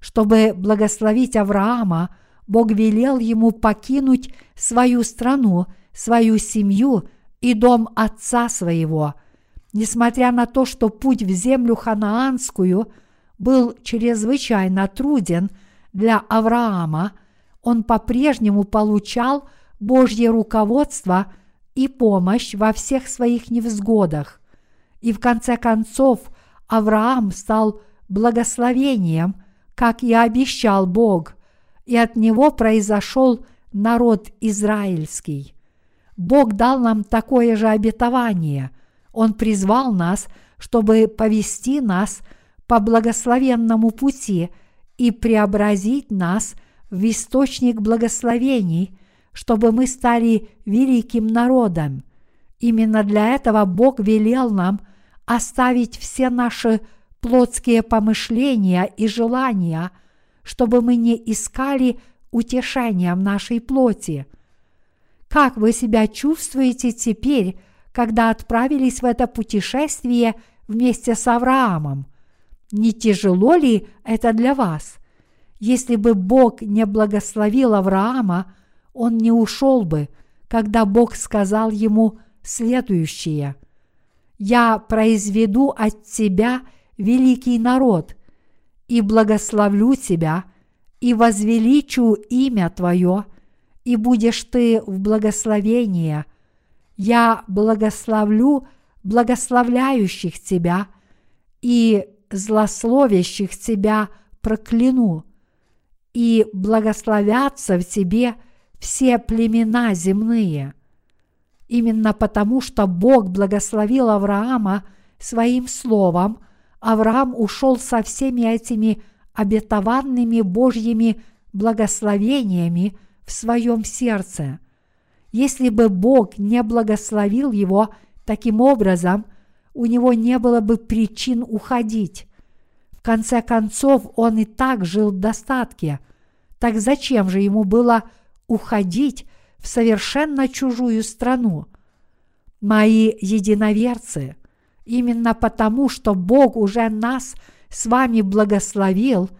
Чтобы благословить Авраама, Бог велел ему покинуть свою страну, свою семью и дом отца своего. Несмотря на то, что путь в землю ханаанскую был чрезвычайно труден для Авраама, он по-прежнему получал Божье руководство и помощь во всех своих невзгодах. И в конце концов Авраам стал благословением – как и обещал Бог, и от него произошел народ израильский. Бог дал нам такое же обетование. Он призвал нас, чтобы повести нас по благословенному пути и преобразить нас в источник благословений, чтобы мы стали великим народом. Именно для этого Бог велел нам оставить все наши плотские помышления и желания, чтобы мы не искали утешения в нашей плоти. Как вы себя чувствуете теперь, когда отправились в это путешествие вместе с Авраамом? Не тяжело ли это для вас? Если бы Бог не благословил Авраама, он не ушел бы, когда Бог сказал ему следующее. «Я произведу от тебя – великий народ, и благословлю тебя, и возвеличу имя Твое, и будешь ты в благословении. Я благословлю благословляющих тебя, и злословящих тебя прокляну, и благословятся в тебе все племена земные. Именно потому, что Бог благословил Авраама своим словом – Авраам ушел со всеми этими обетованными Божьими благословениями в своем сердце. Если бы Бог не благословил его таким образом, у него не было бы причин уходить. В конце концов, он и так жил в достатке. Так зачем же ему было уходить в совершенно чужую страну? Мои единоверцы – Именно потому, что Бог уже нас с вами благословил,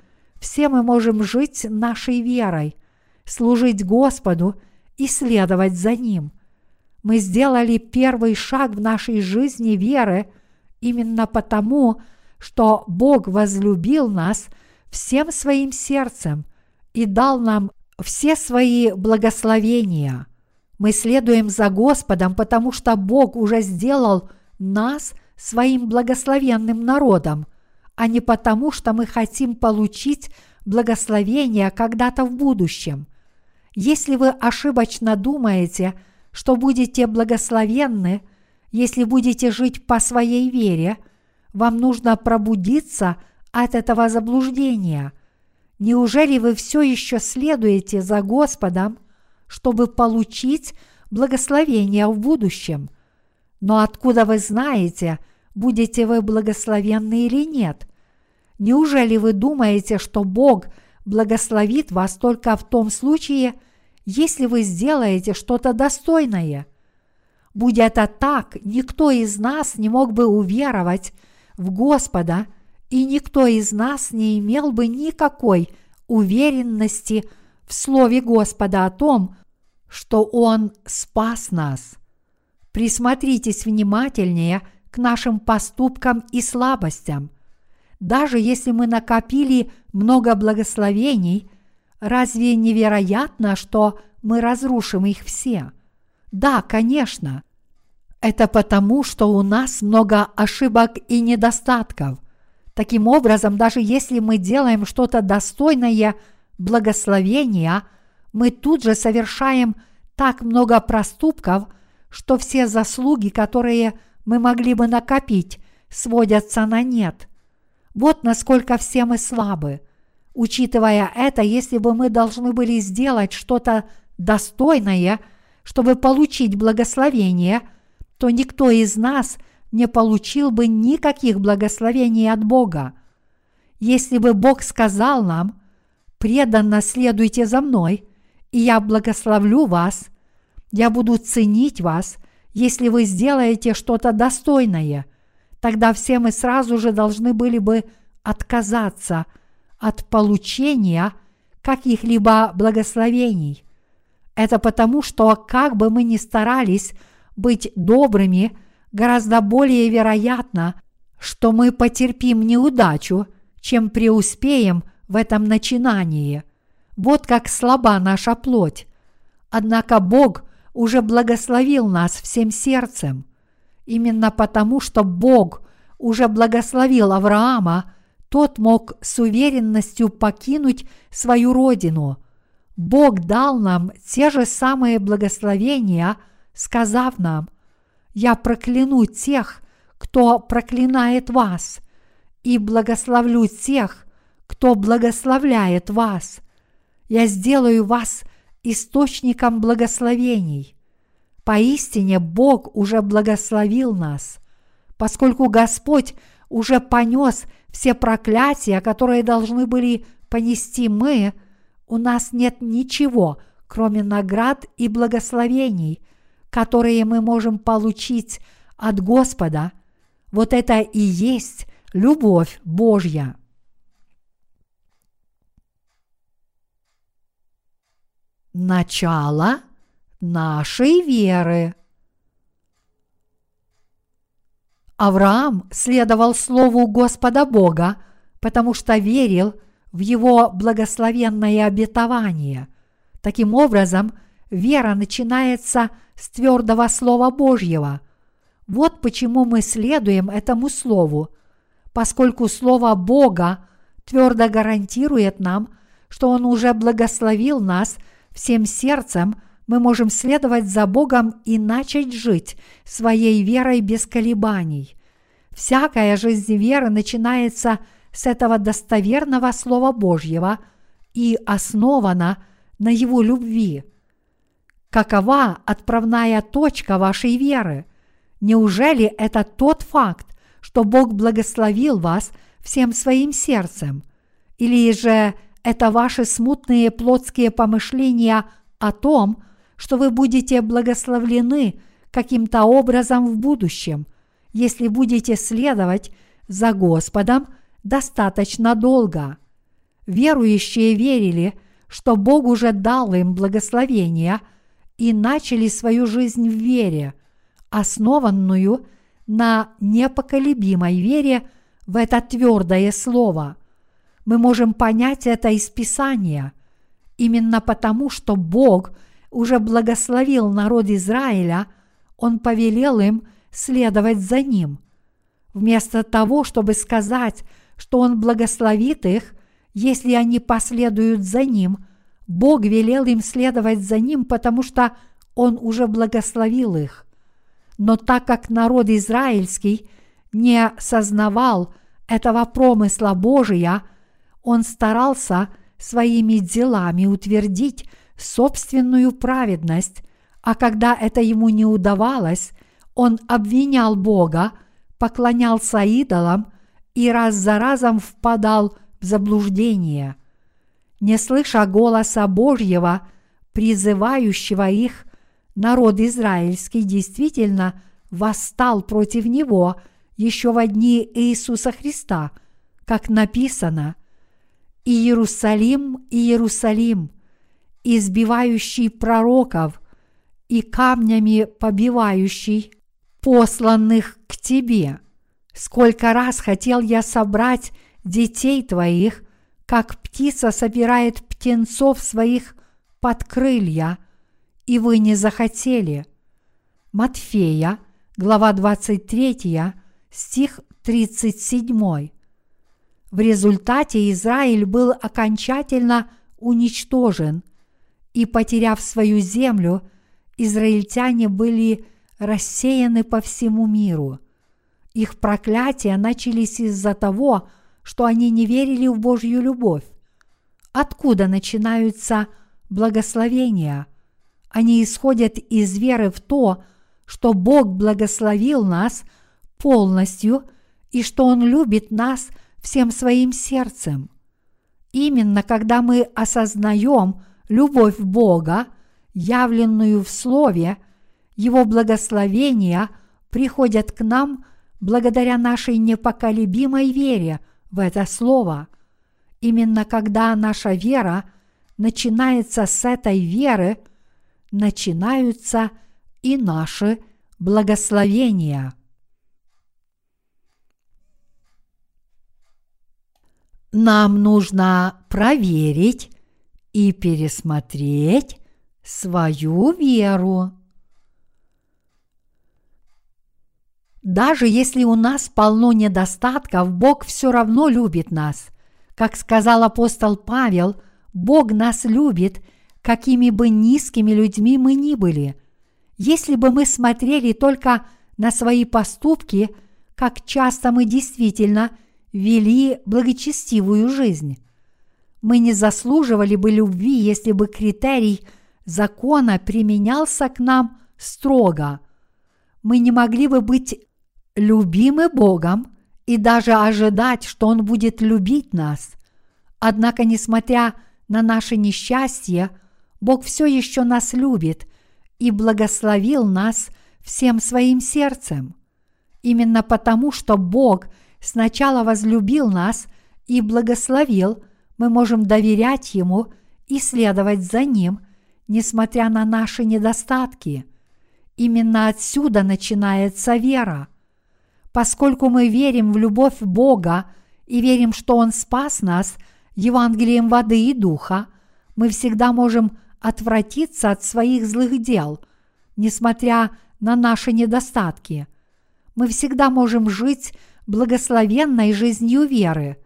все мы можем жить нашей верой, служить Господу и следовать за Ним. Мы сделали первый шаг в нашей жизни веры именно потому, что Бог возлюбил нас всем своим сердцем и дал нам все свои благословения. Мы следуем за Господом, потому что Бог уже сделал нас – своим благословенным народом, а не потому, что мы хотим получить благословение когда-то в будущем. Если вы ошибочно думаете, что будете благословенны, если будете жить по своей вере, вам нужно пробудиться от этого заблуждения. Неужели вы все еще следуете за Господом, чтобы получить благословение в будущем? Но откуда вы знаете, будете вы благословенны или нет? Неужели вы думаете, что Бог благословит вас только в том случае, если вы сделаете что-то достойное. Будь это так, никто из нас не мог бы уверовать в Господа, и никто из нас не имел бы никакой уверенности в Слове Господа о том, что Он спас нас. Присмотритесь внимательнее к нашим поступкам и слабостям. Даже если мы накопили много благословений, разве невероятно, что мы разрушим их все? Да, конечно. Это потому, что у нас много ошибок и недостатков. Таким образом, даже если мы делаем что-то достойное благословения, мы тут же совершаем так много проступков, что все заслуги, которые мы могли бы накопить, сводятся на нет. Вот насколько все мы слабы. Учитывая это, если бы мы должны были сделать что-то достойное, чтобы получить благословение, то никто из нас не получил бы никаких благословений от Бога. Если бы Бог сказал нам, преданно следуйте за мной, и я благословлю вас, я буду ценить вас, если вы сделаете что-то достойное, тогда все мы сразу же должны были бы отказаться от получения каких-либо благословений. Это потому, что как бы мы ни старались быть добрыми, гораздо более вероятно, что мы потерпим неудачу, чем преуспеем в этом начинании. Вот как слаба наша плоть. Однако Бог уже благословил нас всем сердцем. Именно потому, что Бог уже благословил Авраама, тот мог с уверенностью покинуть свою родину. Бог дал нам те же самые благословения, сказав нам, «Я прокляну тех, кто проклинает вас, и благословлю тех, кто благословляет вас. Я сделаю вас источником благословений. Поистине Бог уже благословил нас, поскольку Господь уже понес все проклятия, которые должны были понести мы, у нас нет ничего, кроме наград и благословений, которые мы можем получить от Господа. Вот это и есть любовь Божья. Начало нашей веры. Авраам следовал Слову Господа Бога, потому что верил в Его благословенное обетование. Таким образом, вера начинается с твердого Слова Божьего. Вот почему мы следуем этому Слову, поскольку Слово Бога твердо гарантирует нам, что Он уже благословил нас всем сердцем – мы можем следовать за Богом и начать жить своей верой без колебаний. Всякая жизнь веры начинается с этого достоверного Слова Божьего и основана на Его любви. Какова отправная точка вашей веры? Неужели это тот факт, что Бог благословил вас всем своим сердцем? Или же это ваши смутные плотские помышления о том, что вы будете благословлены каким-то образом в будущем, если будете следовать за Господом достаточно долго. Верующие верили, что Бог уже дал им благословение и начали свою жизнь в вере, основанную на непоколебимой вере в это твердое слово. Мы можем понять это из Писания, именно потому, что Бог – уже благословил народ Израиля, он повелел им следовать за ним. Вместо того, чтобы сказать, что он благословит их, если они последуют за ним, Бог велел им следовать за ним, потому что он уже благословил их. Но так как народ израильский не сознавал этого промысла Божия, он старался своими делами утвердить собственную праведность, а когда это ему не удавалось, он обвинял Бога, поклонялся идолам и раз за разом впадал в заблуждение. не слыша голоса Божьего, призывающего их, народ израильский действительно восстал против него еще в дни Иисуса Христа, как написано «Иерусалим, Иерусалим, избивающий пророков и камнями побивающий посланных к тебе. Сколько раз хотел я собрать детей твоих, как птица собирает птенцов своих под крылья, и вы не захотели. Матфея, глава 23, стих 37. В результате Израиль был окончательно уничтожен, и, потеряв свою землю, израильтяне были рассеяны по всему миру. Их проклятия начались из-за того, что они не верили в Божью любовь. Откуда начинаются благословения? Они исходят из веры в то, что Бог благословил нас полностью и что Он любит нас всем своим сердцем. Именно когда мы осознаем любовь Бога, явленную в Слове – его благословения приходят к нам благодаря нашей непоколебимой вере в это Слово. Именно когда наша вера начинается с этой веры, начинаются и наши благословения. Нам нужно проверить и пересмотреть свою веру. Даже если у нас полно недостатков, Бог все равно любит нас. Как сказал апостол Павел, Бог нас любит, какими бы низкими людьми мы ни были. Если бы мы смотрели только на свои поступки, как часто мы действительно вели благочестивую жизнь. Мы не заслуживали бы любви, если бы критерий закона применялся к нам строго. Мы не могли бы быть любимы Богом и даже ожидать, что Он будет любить нас. Однако, несмотря на наше несчастье, Бог все еще нас любит и благословил нас всем своим сердцем. Именно потому, что Бог сначала возлюбил нас и благословил, мы можем доверять Ему и следовать за Ним, несмотря на наши недостатки. Именно отсюда начинается вера – Поскольку мы верим в любовь Бога и верим, что Он спас нас Евангелием воды и духа, мы всегда можем отвратиться от своих злых дел, несмотря на наши недостатки. Мы всегда можем жить благословенной жизнью веры.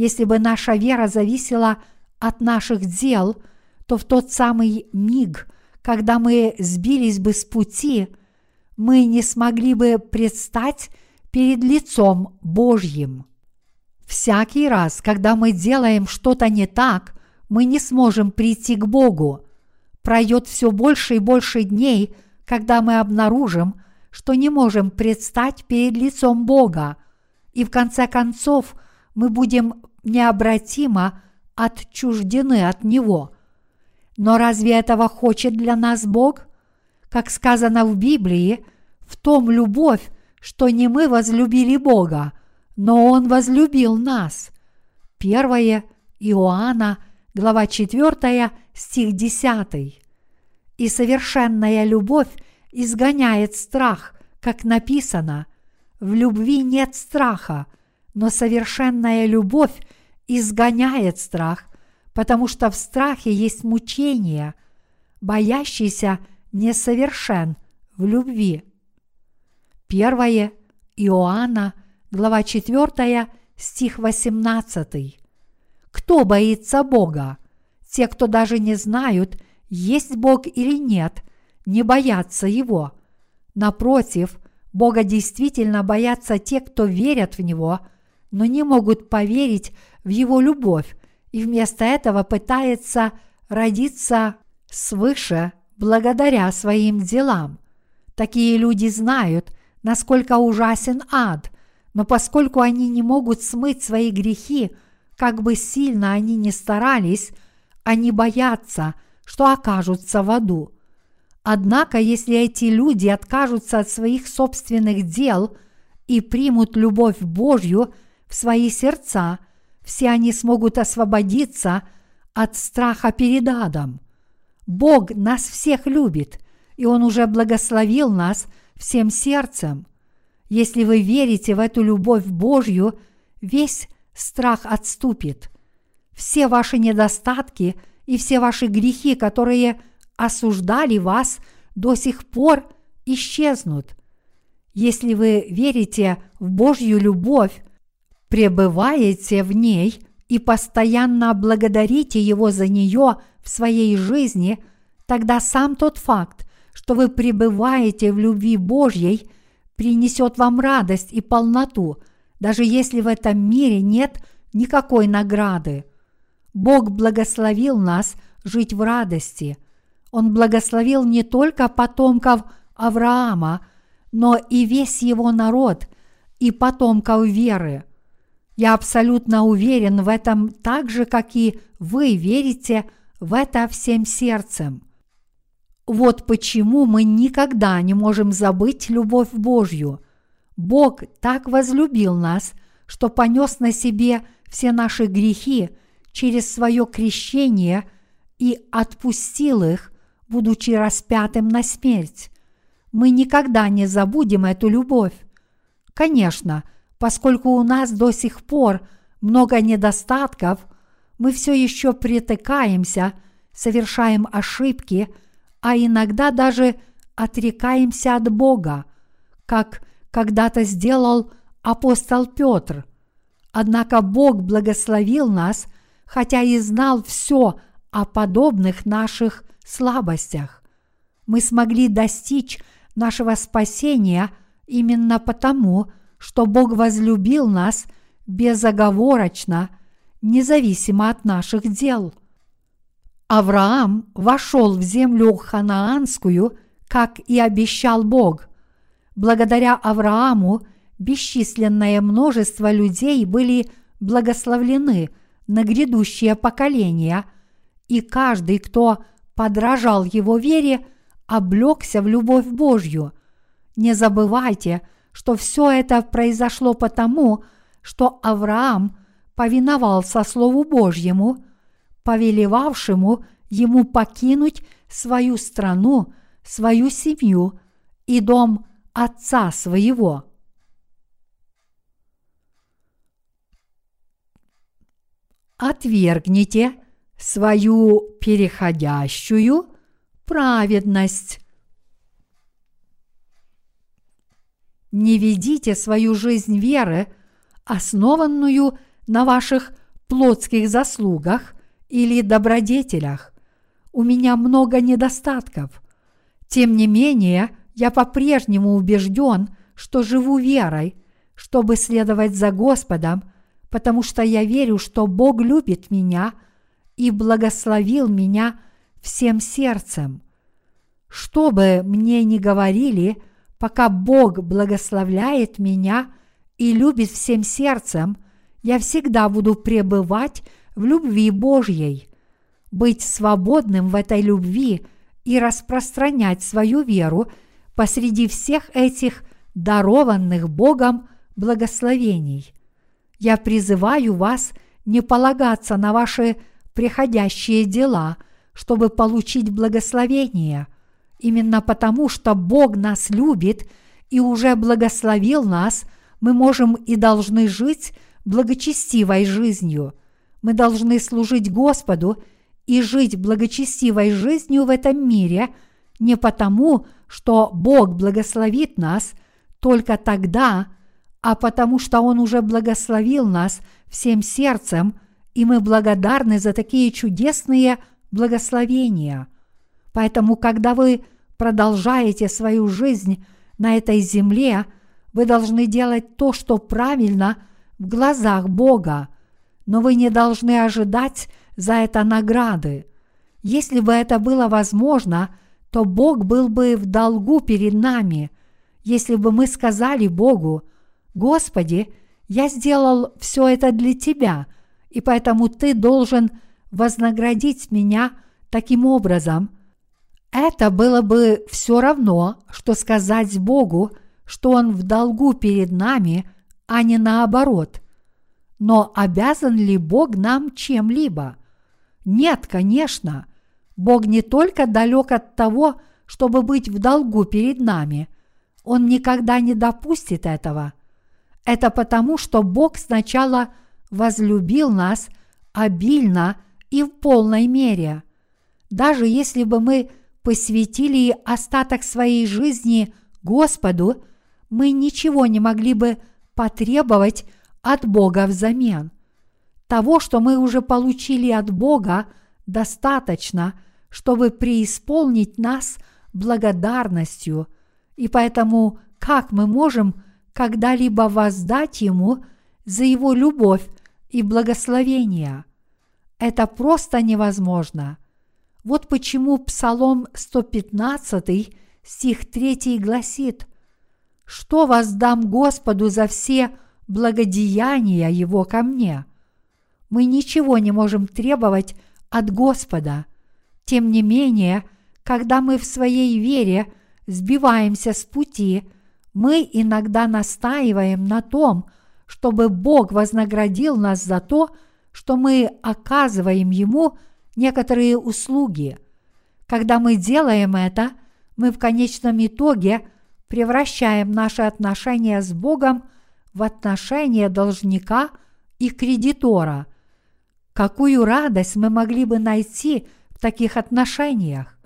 Если бы наша вера зависела от наших дел, то в тот самый миг, когда мы сбились бы с пути, мы не смогли бы предстать перед лицом Божьим. Всякий раз, когда мы делаем что-то не так, мы не сможем прийти к Богу. Пройдет все больше и больше дней, когда мы обнаружим, что не можем предстать перед лицом Бога, и в конце концов мы будем необратимо отчуждены от Него. Но разве этого хочет для нас Бог? Как сказано в Библии, в том любовь, что не мы возлюбили Бога, но Он возлюбил нас. 1 Иоанна, глава 4, стих 10. И совершенная любовь изгоняет страх, как написано, в любви нет страха, но совершенная любовь изгоняет страх, потому что в страхе есть мучение, боящийся несовершен в любви. 1 Иоанна, глава 4, стих 18. Кто боится Бога? Те, кто даже не знают, есть Бог или нет, не боятся Его. Напротив, Бога действительно боятся те, кто верят в Него, но не могут поверить в Его любовь и вместо этого пытается родиться свыше благодаря своим делам. Такие люди знают, насколько ужасен ад, но поскольку они не могут смыть свои грехи, как бы сильно они ни старались, они боятся, что окажутся в аду. Однако, если эти люди откажутся от своих собственных дел и примут любовь Божью в свои сердца, все они смогут освободиться от страха перед адом. Бог нас всех любит, и Он уже благословил нас всем сердцем. Если вы верите в эту любовь Божью, весь страх отступит. Все ваши недостатки и все ваши грехи, которые осуждали вас, до сих пор исчезнут. Если вы верите в Божью любовь, пребываете в ней и постоянно благодарите Его за нее в своей жизни, тогда сам тот факт, что вы пребываете в любви Божьей, принесет вам радость и полноту – даже если в этом мире нет никакой награды. Бог благословил нас жить в радости. Он благословил не только потомков Авраама, но и весь его народ и потомков веры. Я абсолютно уверен в этом так же, как и вы верите в это всем сердцем. Вот почему мы никогда не можем забыть любовь Божью – Бог так возлюбил нас, что понес на себе все наши грехи через свое крещение и отпустил их, будучи распятым на смерть. Мы никогда не забудем эту любовь. Конечно, поскольку у нас до сих пор много недостатков, мы все еще притыкаемся, совершаем ошибки, а иногда даже отрекаемся от Бога, как когда-то сделал апостол Петр. Однако Бог благословил нас, хотя и знал все о подобных наших слабостях. Мы смогли достичь нашего спасения именно потому, что Бог возлюбил нас безоговорочно, независимо от наших дел. Авраам вошел в землю ханаанскую, как и обещал Бог. Благодаря Аврааму бесчисленное множество людей были благословлены на грядущее поколение, и каждый, кто подражал его вере, облегся в любовь Божью. Не забывайте, что все это произошло потому, что Авраам повиновался Слову Божьему, повелевавшему ему покинуть свою страну, свою семью и дом отца своего. Отвергните свою переходящую праведность. Не ведите свою жизнь веры, основанную на ваших плотских заслугах или добродетелях. У меня много недостатков. Тем не менее, я по-прежнему убежден, что живу верой, чтобы следовать за Господом, потому что я верю, что Бог любит меня и благословил меня всем сердцем. Что бы мне ни говорили, пока Бог благословляет меня и любит всем сердцем, я всегда буду пребывать в любви Божьей. Быть свободным в этой любви и распространять свою веру – посреди всех этих дарованных Богом благословений. Я призываю вас не полагаться на ваши приходящие дела, чтобы получить благословение, именно потому что Бог нас любит и уже благословил нас, мы можем и должны жить благочестивой жизнью. Мы должны служить Господу и жить благочестивой жизнью в этом мире не потому, что Бог благословит нас только тогда, а потому что Он уже благословил нас всем сердцем, и мы благодарны за такие чудесные благословения. Поэтому, когда вы продолжаете свою жизнь на этой земле, вы должны делать то, что правильно в глазах Бога, но вы не должны ожидать за это награды. Если бы это было возможно – то Бог был бы в долгу перед нами, если бы мы сказали Богу, «Господи, я сделал все это для Тебя, и поэтому ты должен вознаградить меня таким образом. Это было бы все равно, что сказать Богу, что Он в долгу перед нами, а не наоборот. Но обязан ли Бог нам чем-либо? Нет, конечно. Бог не только далек от того, чтобы быть в долгу перед нами. Он никогда не допустит этого. Это потому, что Бог сначала возлюбил нас обильно и в полной мере. Даже если бы мы посвятили остаток своей жизни Господу, мы ничего не могли бы потребовать от Бога взамен. Того, что мы уже получили от Бога, достаточно, чтобы преисполнить нас благодарностью, и поэтому как мы можем когда-либо воздать Ему за Его любовь и благословение? Это просто невозможно. Вот почему Псалом 115, стих 3 гласит «Что воздам Господу за все благодеяния Его ко мне?» Мы ничего не можем требовать от Господа. Тем не менее, когда мы в своей вере сбиваемся с пути, мы иногда настаиваем на том, чтобы Бог вознаградил нас за то, что мы оказываем Ему некоторые услуги. Когда мы делаем это, мы в конечном итоге превращаем наши отношения с Богом в отношения должника и кредитора. Какую радость мы могли бы найти в таких отношениях?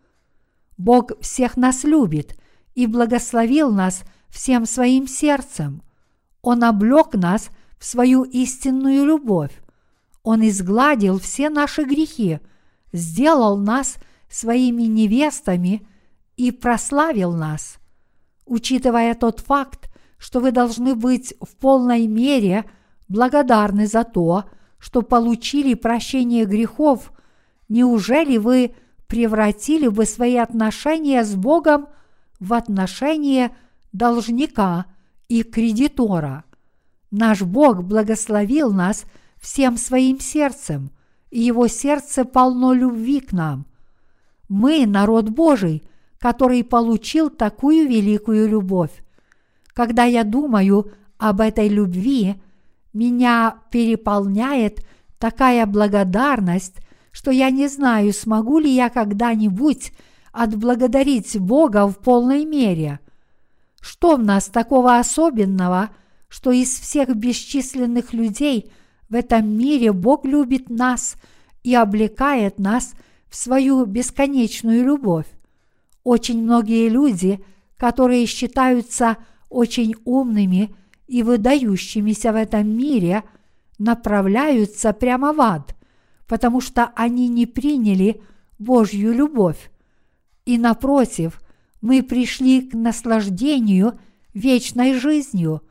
Бог всех нас любит и благословил нас всем своим сердцем. Он облег нас в свою истинную любовь. Он изгладил все наши грехи, сделал нас своими невестами и прославил нас. Учитывая тот факт, что вы должны быть в полной мере благодарны за то, что получили прощение грехов, неужели вы превратили бы свои отношения с Богом в отношения должника и кредитора? Наш Бог благословил нас всем своим сердцем, Его сердце полно любви к нам. Мы – народ Божий, который получил такую великую любовь. Когда я думаю об этой любви, меня переполняет такая благодарность, что я не знаю, смогу ли я когда-нибудь отблагодарить Бога в полной мере. Что в нас такого особенного, что из всех бесчисленных людей в этом мире Бог любит нас и облекает нас в свою бесконечную любовь? Очень многие люди, которые считаются очень умными и выдающимися в этом мире, направляются прямо в ад, потому что они не приняли Божью любовь. И напротив, мы пришли к наслаждению вечной жизнью,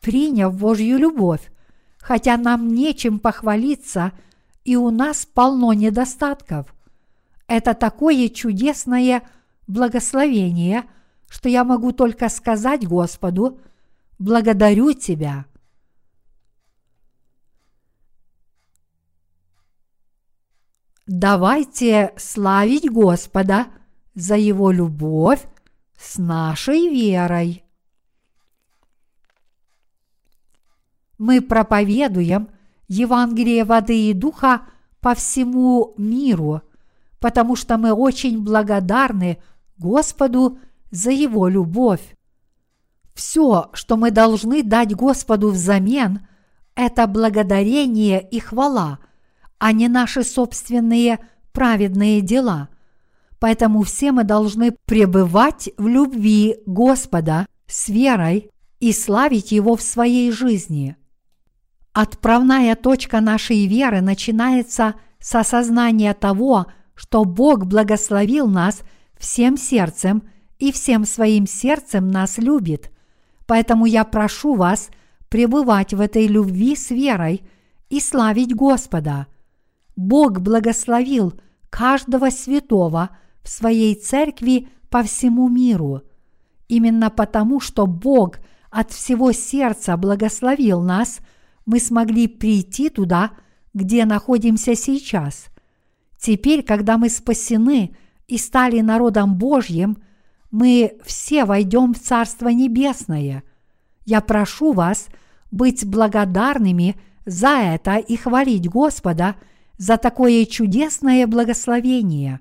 приняв Божью любовь, хотя нам нечем похвалиться, и у нас полно недостатков. Это такое чудесное благословение – что я могу только сказать Господу, благодарю Тебя. Давайте славить Господа за Его любовь с нашей верой. Мы проповедуем Евангелие воды и духа по всему миру, потому что мы очень благодарны Господу за Его любовь. Все, что мы должны дать Господу взамен, это благодарение и хвала, а не наши собственные праведные дела. Поэтому все мы должны пребывать в любви Господа с верой и славить Его в своей жизни. Отправная точка нашей веры начинается с осознания того, что Бог благословил нас всем сердцем и всем своим сердцем нас любит. Поэтому я прошу вас пребывать в этой любви с верой и славить Господа. Бог благословил каждого святого в своей церкви по всему миру. Именно потому, что Бог от всего сердца благословил нас, мы смогли прийти туда где находимся сейчас. Теперь, когда мы спасены и стали народом Божьим, мы все войдем в Царство Небесное. Я прошу вас быть благодарными за это и хвалить Господа за такое чудесное благословение.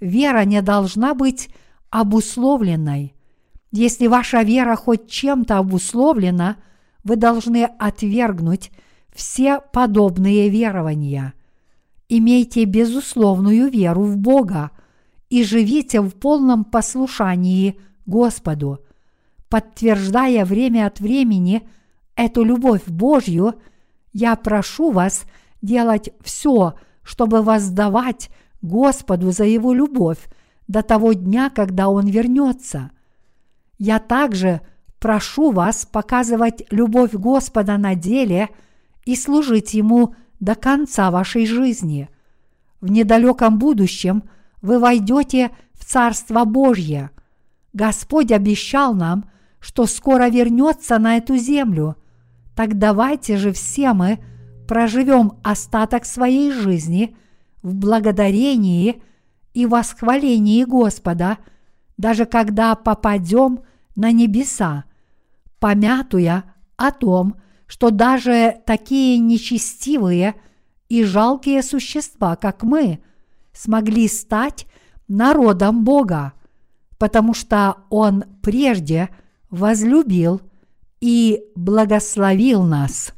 Вера не должна быть обусловленной. Если ваша вера хоть чем-то обусловлена, вы должны отвергнуть все подобные верования. Имейте безусловную веру в Бога и живите в полном послушании Господу, подтверждая время от времени эту любовь Божью, я прошу вас делать все, чтобы воздавать Господу за Его любовь до того дня, когда Он вернется. Я также прошу вас показывать любовь Господа на деле – и служить Ему до конца вашей жизни. В недалеком будущем вы войдете в Царство Божье. Господь обещал нам, что скоро вернется на эту землю. Так давайте же все мы проживем остаток своей жизни в благодарении и восхвалении Господа, даже когда попадем на небеса, помятуя о том, что даже такие нечестивые и жалкие существа, как мы, смогли стать народом Бога, потому что Он прежде возлюбил и благословил нас.